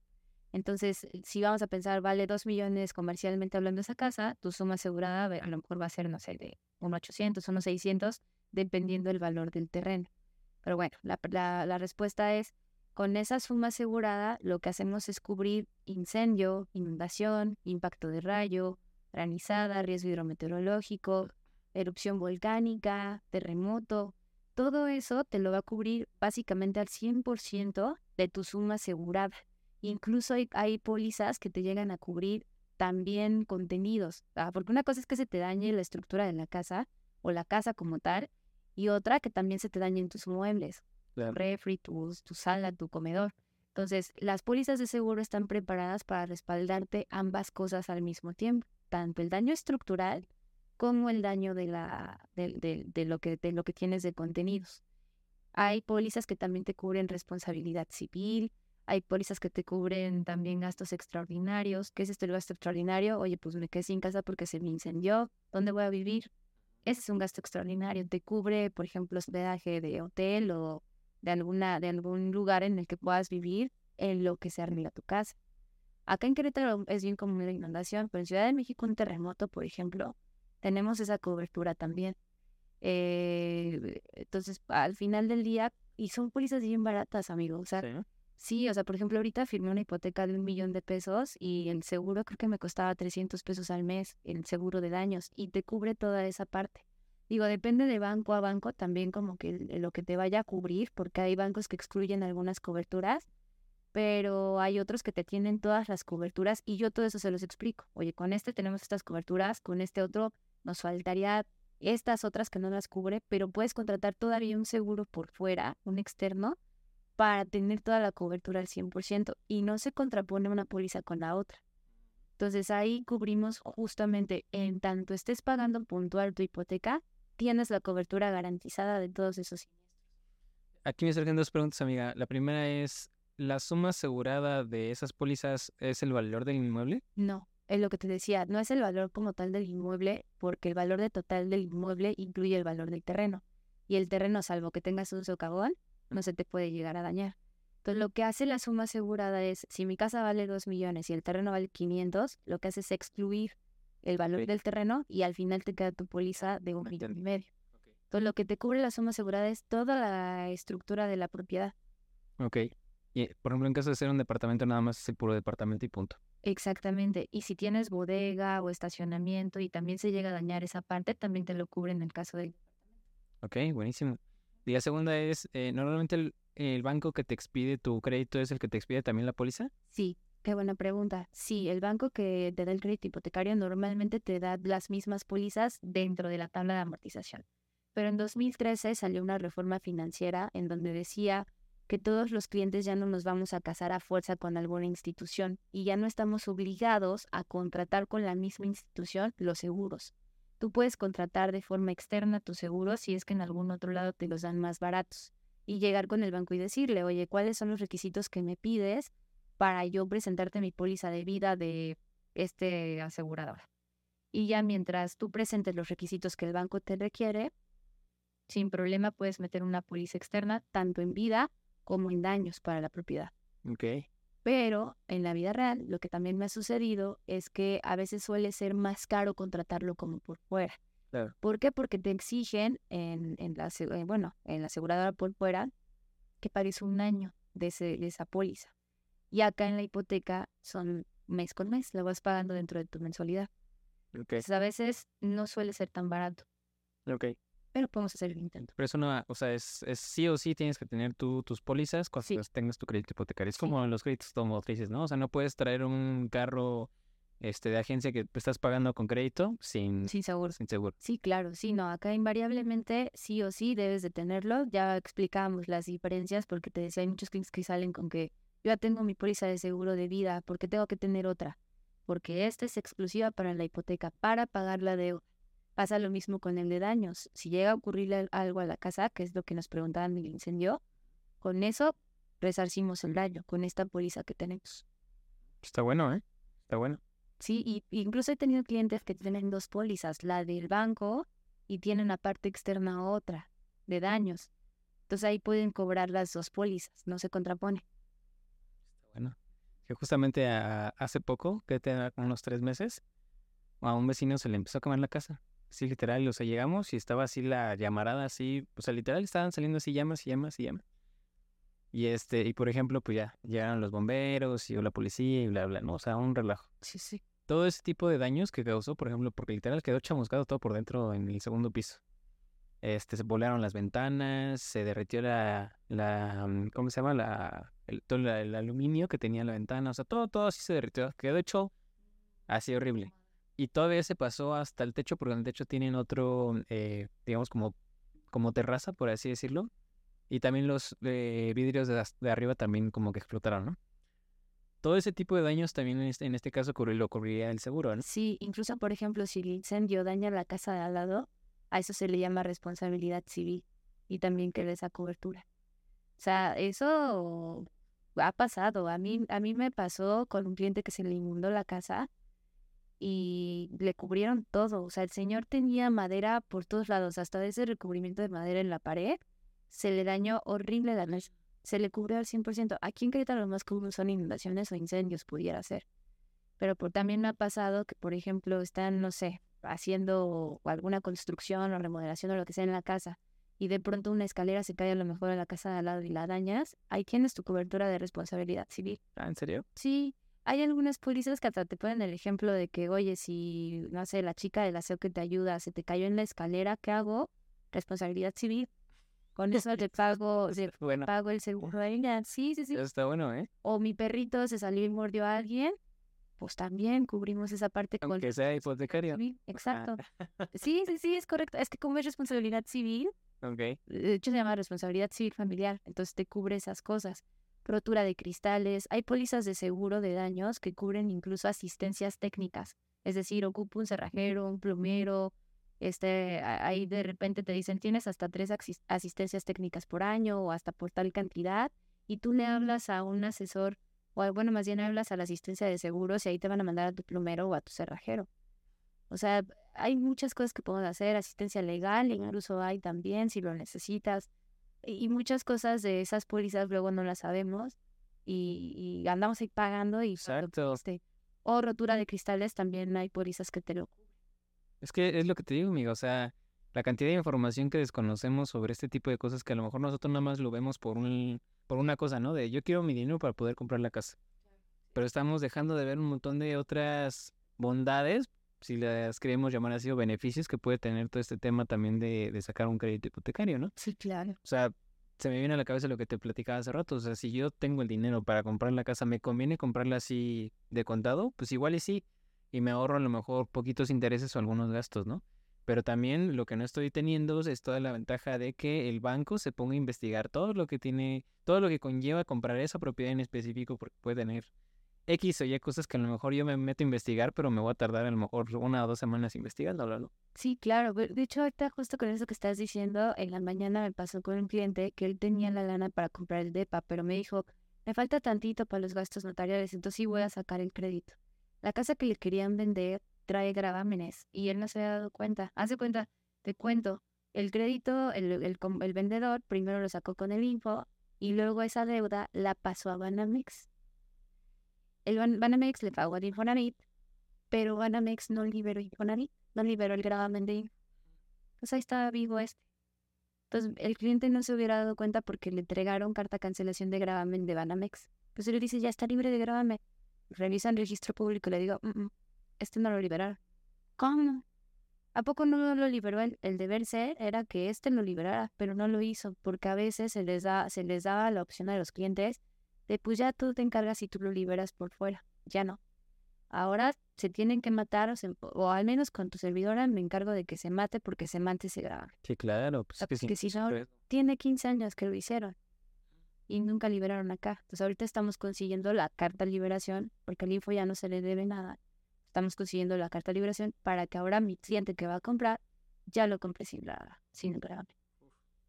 Entonces, si vamos a pensar, vale 2 millones comercialmente hablando esa casa, tu suma asegurada a lo mejor va a ser, no sé, de 1.800, 1.600, dependiendo del valor del terreno. Pero bueno, la, respuesta es, con esa suma asegurada, lo que hacemos es cubrir incendio, inundación, impacto de rayo, granizada, riesgo hidrometeorológico, erupción volcánica, terremoto. Todo eso te lo va a cubrir básicamente al 100% de tu suma asegurada. Incluso hay, hay, pólizas que te llegan a cubrir también contenidos. Ah, porque una cosa es que se te dañe la estructura de la casa o la casa como tal, y otra que también se te dañen tus muebles, tu refri, tu, sala, tu comedor. Entonces, las pólizas de seguro están preparadas para respaldarte ambas cosas al mismo tiempo, tanto el daño estructural como el daño de, la, de, de, lo, que, de lo que tienes de contenidos. Hay pólizas que también te cubren responsabilidad civil, hay pólizas que te cubren también gastos extraordinarios. ¿Qué es esto el gasto extraordinario? Oye, pues me quedé sin casa porque se me incendió. ¿Dónde voy a vivir? ese es un gasto extraordinario. Te cubre, por ejemplo, hospedaje de hotel o de, alguna, de algún lugar en el que puedas vivir en lo que se arregla tu casa. Acá en Querétaro es bien común la inundación, pero en Ciudad de México un terremoto, por ejemplo, tenemos esa cobertura también. Eh, entonces, al final del día, y son pólizas bien baratas, amigo. O sea, Sí, o sea, por ejemplo, ahorita firmé una hipoteca de un millón de pesos y el seguro creo que me costaba 300 pesos al mes, el seguro de daños, y te cubre toda esa parte. Digo, depende de banco a banco también como que lo que te vaya a cubrir, porque hay bancos que excluyen algunas coberturas, pero hay otros que te tienen todas las coberturas y yo todo eso se los explico. Oye, con este tenemos estas coberturas, con este otro nos faltaría estas otras que no las cubre, pero puedes contratar todavía un seguro por fuera, un externo, para tener toda la cobertura al 100% y no se contrapone una póliza con la otra. Entonces ahí cubrimos justamente en tanto estés pagando puntual tu hipoteca, tienes la cobertura garantizada de todos esos siniestros. Aquí me surgen dos preguntas, amiga. La primera es, ¿la suma asegurada de esas pólizas es el valor del inmueble? No, es lo que te decía, no es el valor como tal del inmueble, porque el valor de total del inmueble incluye el valor del terreno. Y el terreno, salvo que tengas un socavón, no se te puede llegar a dañar. Entonces, lo que hace la suma asegurada es, si mi casa vale 2 millones y el terreno vale 500, lo que hace es excluir el valor del terreno y al final te queda tu póliza de un millón y medio. Entonces, lo que te cubre la suma asegurada es toda la estructura de la propiedad. Ok. Y, por ejemplo, en caso de ser un departamento, nada más es el puro departamento y punto. Exactamente. Y si tienes bodega o estacionamiento y también se llega a dañar esa parte, también te lo cubre en el caso del Ok, buenísimo. Y la segunda es, eh, ¿normalmente el, el, banco que te expide tu crédito es el que te expide también la póliza? Sí, qué buena pregunta. Sí, el banco que te da el crédito hipotecario normalmente te da las mismas pólizas dentro de la tabla de amortización. Pero en 2013 salió una reforma financiera en donde decía que todos los clientes ya no nos vamos a casar a fuerza con alguna institución y ya no estamos obligados a contratar con la misma institución los seguros. Tú puedes contratar de forma externa tus seguros si es que en algún otro lado te los dan más baratos y llegar con el banco y decirle, oye, ¿cuáles son los requisitos que me pides para yo presentarte mi póliza de vida de este asegurador? Y ya mientras tú presentes los requisitos que el banco te requiere, sin problema puedes meter una póliza externa tanto en vida como en daños para la propiedad. Ok. Pero en la vida real, lo que también me ha sucedido es que a veces suele ser más caro contratarlo como por fuera. Claro. ¿Por qué? Porque te exigen en, en la, eh, bueno, en la aseguradora por fuera que pagues un año de, ese, de esa póliza. Y acá en la hipoteca son mes con mes, la vas pagando dentro de tu mensualidad. Ok. Entonces a veces no suele ser tan barato, Ok. pero podemos hacer el intento. Pero eso no, o sea, es, es sí o sí tienes que tener tú tus pólizas cuando Sí. tengas tu crédito hipotecario. Es Sí. como los créditos automotrices, ¿no? O sea, no puedes traer un carro este, de agencia que estás pagando con crédito sin, Sin seguro. sin seguro. Sí, claro, sí, no, acá invariablemente sí o sí debes de tenerlo. Ya explicábamos las diferencias porque te decía, hay muchos clientes que salen con que yo ya tengo mi póliza de seguro de vida, porque tengo que tener otra? Porque esta es exclusiva para la hipoteca, para pagar la deuda. Pasa lo mismo con el de daños. Si llega a ocurrirle al- algo a la casa, que es lo que nos preguntaban del incendio, con eso resarcimos el daño, con esta póliza que tenemos. Está bueno, ¿eh? Está bueno. Sí, y incluso he tenido clientes que tienen dos pólizas, la del banco y tienen aparte externa otra de daños. Entonces ahí pueden cobrar las dos pólizas, no se contrapone. Bueno. Que justamente a- hace poco, que te como unos tres meses, a un vecino se le empezó a quemar la casa. Así literal, o sea, llegamos y estaba así la llamarada, así, o sea, literal estaban saliendo así llamas y llamas y llamas. Y este, y por ejemplo, pues ya, llegaron los bomberos y la policía y bla, bla, no, o sea, un relajo. Sí, sí. Todo ese tipo de daños que causó, por ejemplo, porque literal quedó chamuscado todo por dentro en el segundo piso. Este, se volaron las ventanas, se derritió la, la, mm, ¿cómo se llama? La, el, todo el aluminio que tenía la ventana, o sea, todo, todo así se derritió, quedó hecho así horrible. Y todavía se pasó hasta el techo, porque en el techo tienen otro, eh, digamos, como, como terraza, por así decirlo. Y también los eh, vidrios de, arriba también como que explotaron, ¿no? Todo ese tipo de daños también en este, en este caso cubri- lo cubriría el seguro, ¿no? Sí, incluso por ejemplo, si el incendio daña la casa de al lado, a eso se le llama responsabilidad civil y también que esa cobertura. O sea, eso ha pasado. A mí, a mí me pasó con un cliente que se le inundó la casa y le cubrieron todo. O sea, el señor tenía madera por todos lados, hasta ese recubrimiento de madera en la pared. Se le dañó horrible la noche. Se le cubrió al 100%. Aquí en Querétaro lo más común son inundaciones o incendios, pudiera ser. Pero por, también me ha pasado que, por ejemplo, están, no sé, haciendo alguna construcción o remodelación o lo que sea en la casa y de pronto una escalera se cae a lo mejor en la casa de al lado y la dañas, ahí tienes tu cobertura de responsabilidad civil. Ah, ¿en serio? Sí, hay algunas pólizas que hasta te ponen el ejemplo de que, oye, si, no sé, la chica del aseo que te ayuda se te cayó en la escalera, ¿qué hago? Responsabilidad civil. Con eso te pago, Bueno, pago el seguro. Sí, sí, sí. está bueno, ¿eh? O mi perrito se salió y mordió a alguien, pues también cubrimos esa parte con Aunque sea hipotecario. civil. Exacto. Sí, sí, sí, es correcto. Es que como es responsabilidad civil, Ok. de hecho se llama responsabilidad civil familiar, entonces te cubre esas cosas. Rotura de cristales, hay pólizas de seguro de daños que cubren incluso asistencias técnicas, es decir, ocupa un cerrajero, un plumero, este, ahí de repente te dicen tienes hasta tres asistencias técnicas por año o hasta por tal cantidad y tú le hablas a un asesor o bueno, más bien hablas a la asistencia de seguros y ahí te van a mandar a tu plumero o a tu cerrajero. O sea, hay muchas cosas que podemos hacer, asistencia legal, incluso hay también si lo necesitas. Y y muchas cosas de esas pólizas luego no las sabemos y, y andamos ahí pagando y Exacto. o rotura de cristales también hay pólizas que te lo. Es que es lo que te digo, amigo. O sea, la cantidad de información que desconocemos sobre este tipo de cosas que a lo mejor nosotros nada más lo vemos por un, por una cosa, ¿no? De yo quiero mi dinero para poder comprar la casa. Pero estamos dejando de ver un montón de otras bondades, si las queremos llamar así, o beneficios que puede tener todo este tema también de, de sacar un crédito hipotecario, ¿no? Sí, claro. O sea, se me viene a la cabeza lo que te platicaba hace rato. O sea, si yo tengo el dinero para comprar la casa, ¿me conviene comprarla así de contado? Pues igual y sí. Y me ahorro a lo mejor poquitos intereses o algunos gastos, ¿no? Pero también lo que no estoy teniendo es toda la ventaja de que el banco se ponga a investigar todo lo que tiene, todo lo que conlleva comprar esa propiedad en específico, porque puede tener X o Y cosas que a lo mejor yo me meto a investigar, pero me voy a tardar a lo mejor una o dos semanas investigándolo, ¿no? Sí, claro. De hecho, ahorita justo con eso que estás diciendo, en la mañana me pasó con un cliente que él tenía la lana para comprar el DEPA, pero me dijo, me falta tantito para los gastos notariales, entonces sí voy a sacar el crédito. La casa que le querían vender trae gravámenes y él no se había dado cuenta. Hace cuenta, te cuento, el crédito, el, el, el vendedor primero lo sacó con el info y luego esa deuda la pasó a Banamex. El Ban- Banamex le pagó al Infonavit, pero Banamex no liberó Infonavit, no liberó el gravamen de. Pues ahí estaba vivo este. Entonces el cliente no se hubiera dado cuenta porque le entregaron carta cancelación de gravamen de Banamex. Pues él le dice, ya está libre de gravamen. Revisa el registro público y le digo, "Mm, mm, este no lo liberaron. ¿Cómo? ¿A poco no lo liberó él? El deber ser era que este lo liberara, pero no lo hizo, porque a veces se les da, se les daba la opción a los clientes de pues ya tú te encargas y tú lo liberas por fuera. Ya no. Ahora se tienen que matar, o, se- o al menos con tu servidora me encargo de que se mate porque se mate se graba. Sí, claro. Pues sea, es que sí. porque si no, Tiene 15 años que lo hicieron y nunca liberaron acá. Entonces ahorita estamos consiguiendo la carta de liberación porque al info ya no se le debe nada. Estamos consiguiendo la carta de liberación para que ahora mi cliente que va a comprar ya lo compre sin la sin.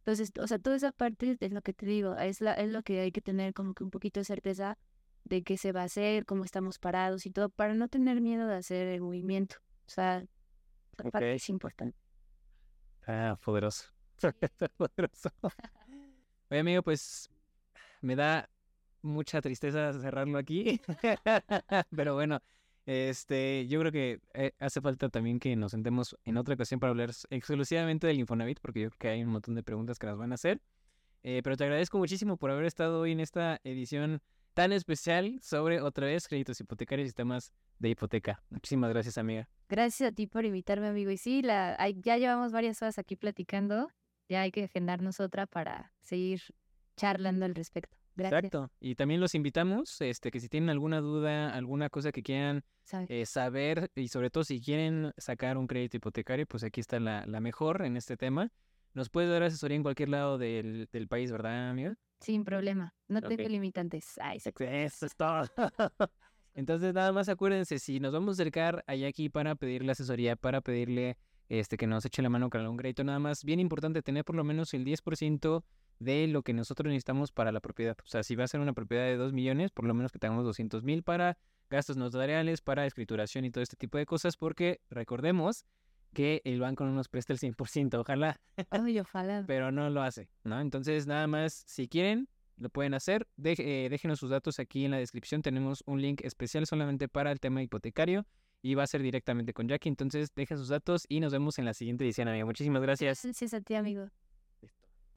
Entonces, o sea, toda esa parte es lo que te digo, es, la, es lo que hay que tener como que un poquito de certeza de qué se va a hacer, cómo estamos parados y todo, para no tener miedo de hacer el movimiento. O sea, esa parte es importante. Ah, poderoso. poderoso. Oye, amigo, pues me da mucha tristeza cerrarlo aquí. Pero bueno, este, yo creo que eh, hace falta también que nos sentemos en otra ocasión para hablar exclusivamente del Infonavit, porque yo creo que hay un montón de preguntas que nos van a hacer. Eh, pero te agradezco muchísimo por haber estado hoy en esta edición tan especial sobre otra vez créditos hipotecarios y sistemas de hipoteca. Muchísimas gracias, amiga. Gracias a ti por invitarme, amigo. Y sí, la, ya llevamos varias horas aquí platicando. Ya hay que agendarnos otra para seguir charlando al respecto. Gracias. Exacto. Y también los invitamos, este, que si tienen alguna duda, alguna cosa que quieran eh, saber y sobre todo si quieren sacar un crédito hipotecario, pues aquí está la, la mejor en este tema. Nos puede dar asesoría en cualquier lado del, del país, ¿verdad, amiga? Sin problema. No tengo Ok. limitantes. Ay, sí. Eso es todo. Entonces, nada más acuérdense, si nos vamos a acercar allá aquí para pedirle asesoría, para pedirle este que nos eche la mano con un crédito, nada más, bien importante tener por lo menos el 10% de lo que nosotros necesitamos para la propiedad. O sea, si va a ser una propiedad de 2 millones, por lo menos que tengamos 200 mil para gastos notariales, para escrituración y todo este tipo de cosas, porque recordemos que el banco no nos presta el 100%, ojalá, Ay, ojalá. pero no lo hace, ¿no? Entonces, nada más, si quieren, lo pueden hacer. Dej- eh, déjenos sus datos aquí en la descripción. Tenemos un link especial solamente para el tema hipotecario y va a ser directamente con Jackie. Entonces, dejen sus datos y nos vemos en la siguiente edición, amigo. Muchísimas gracias. Gracias a ti, amigo.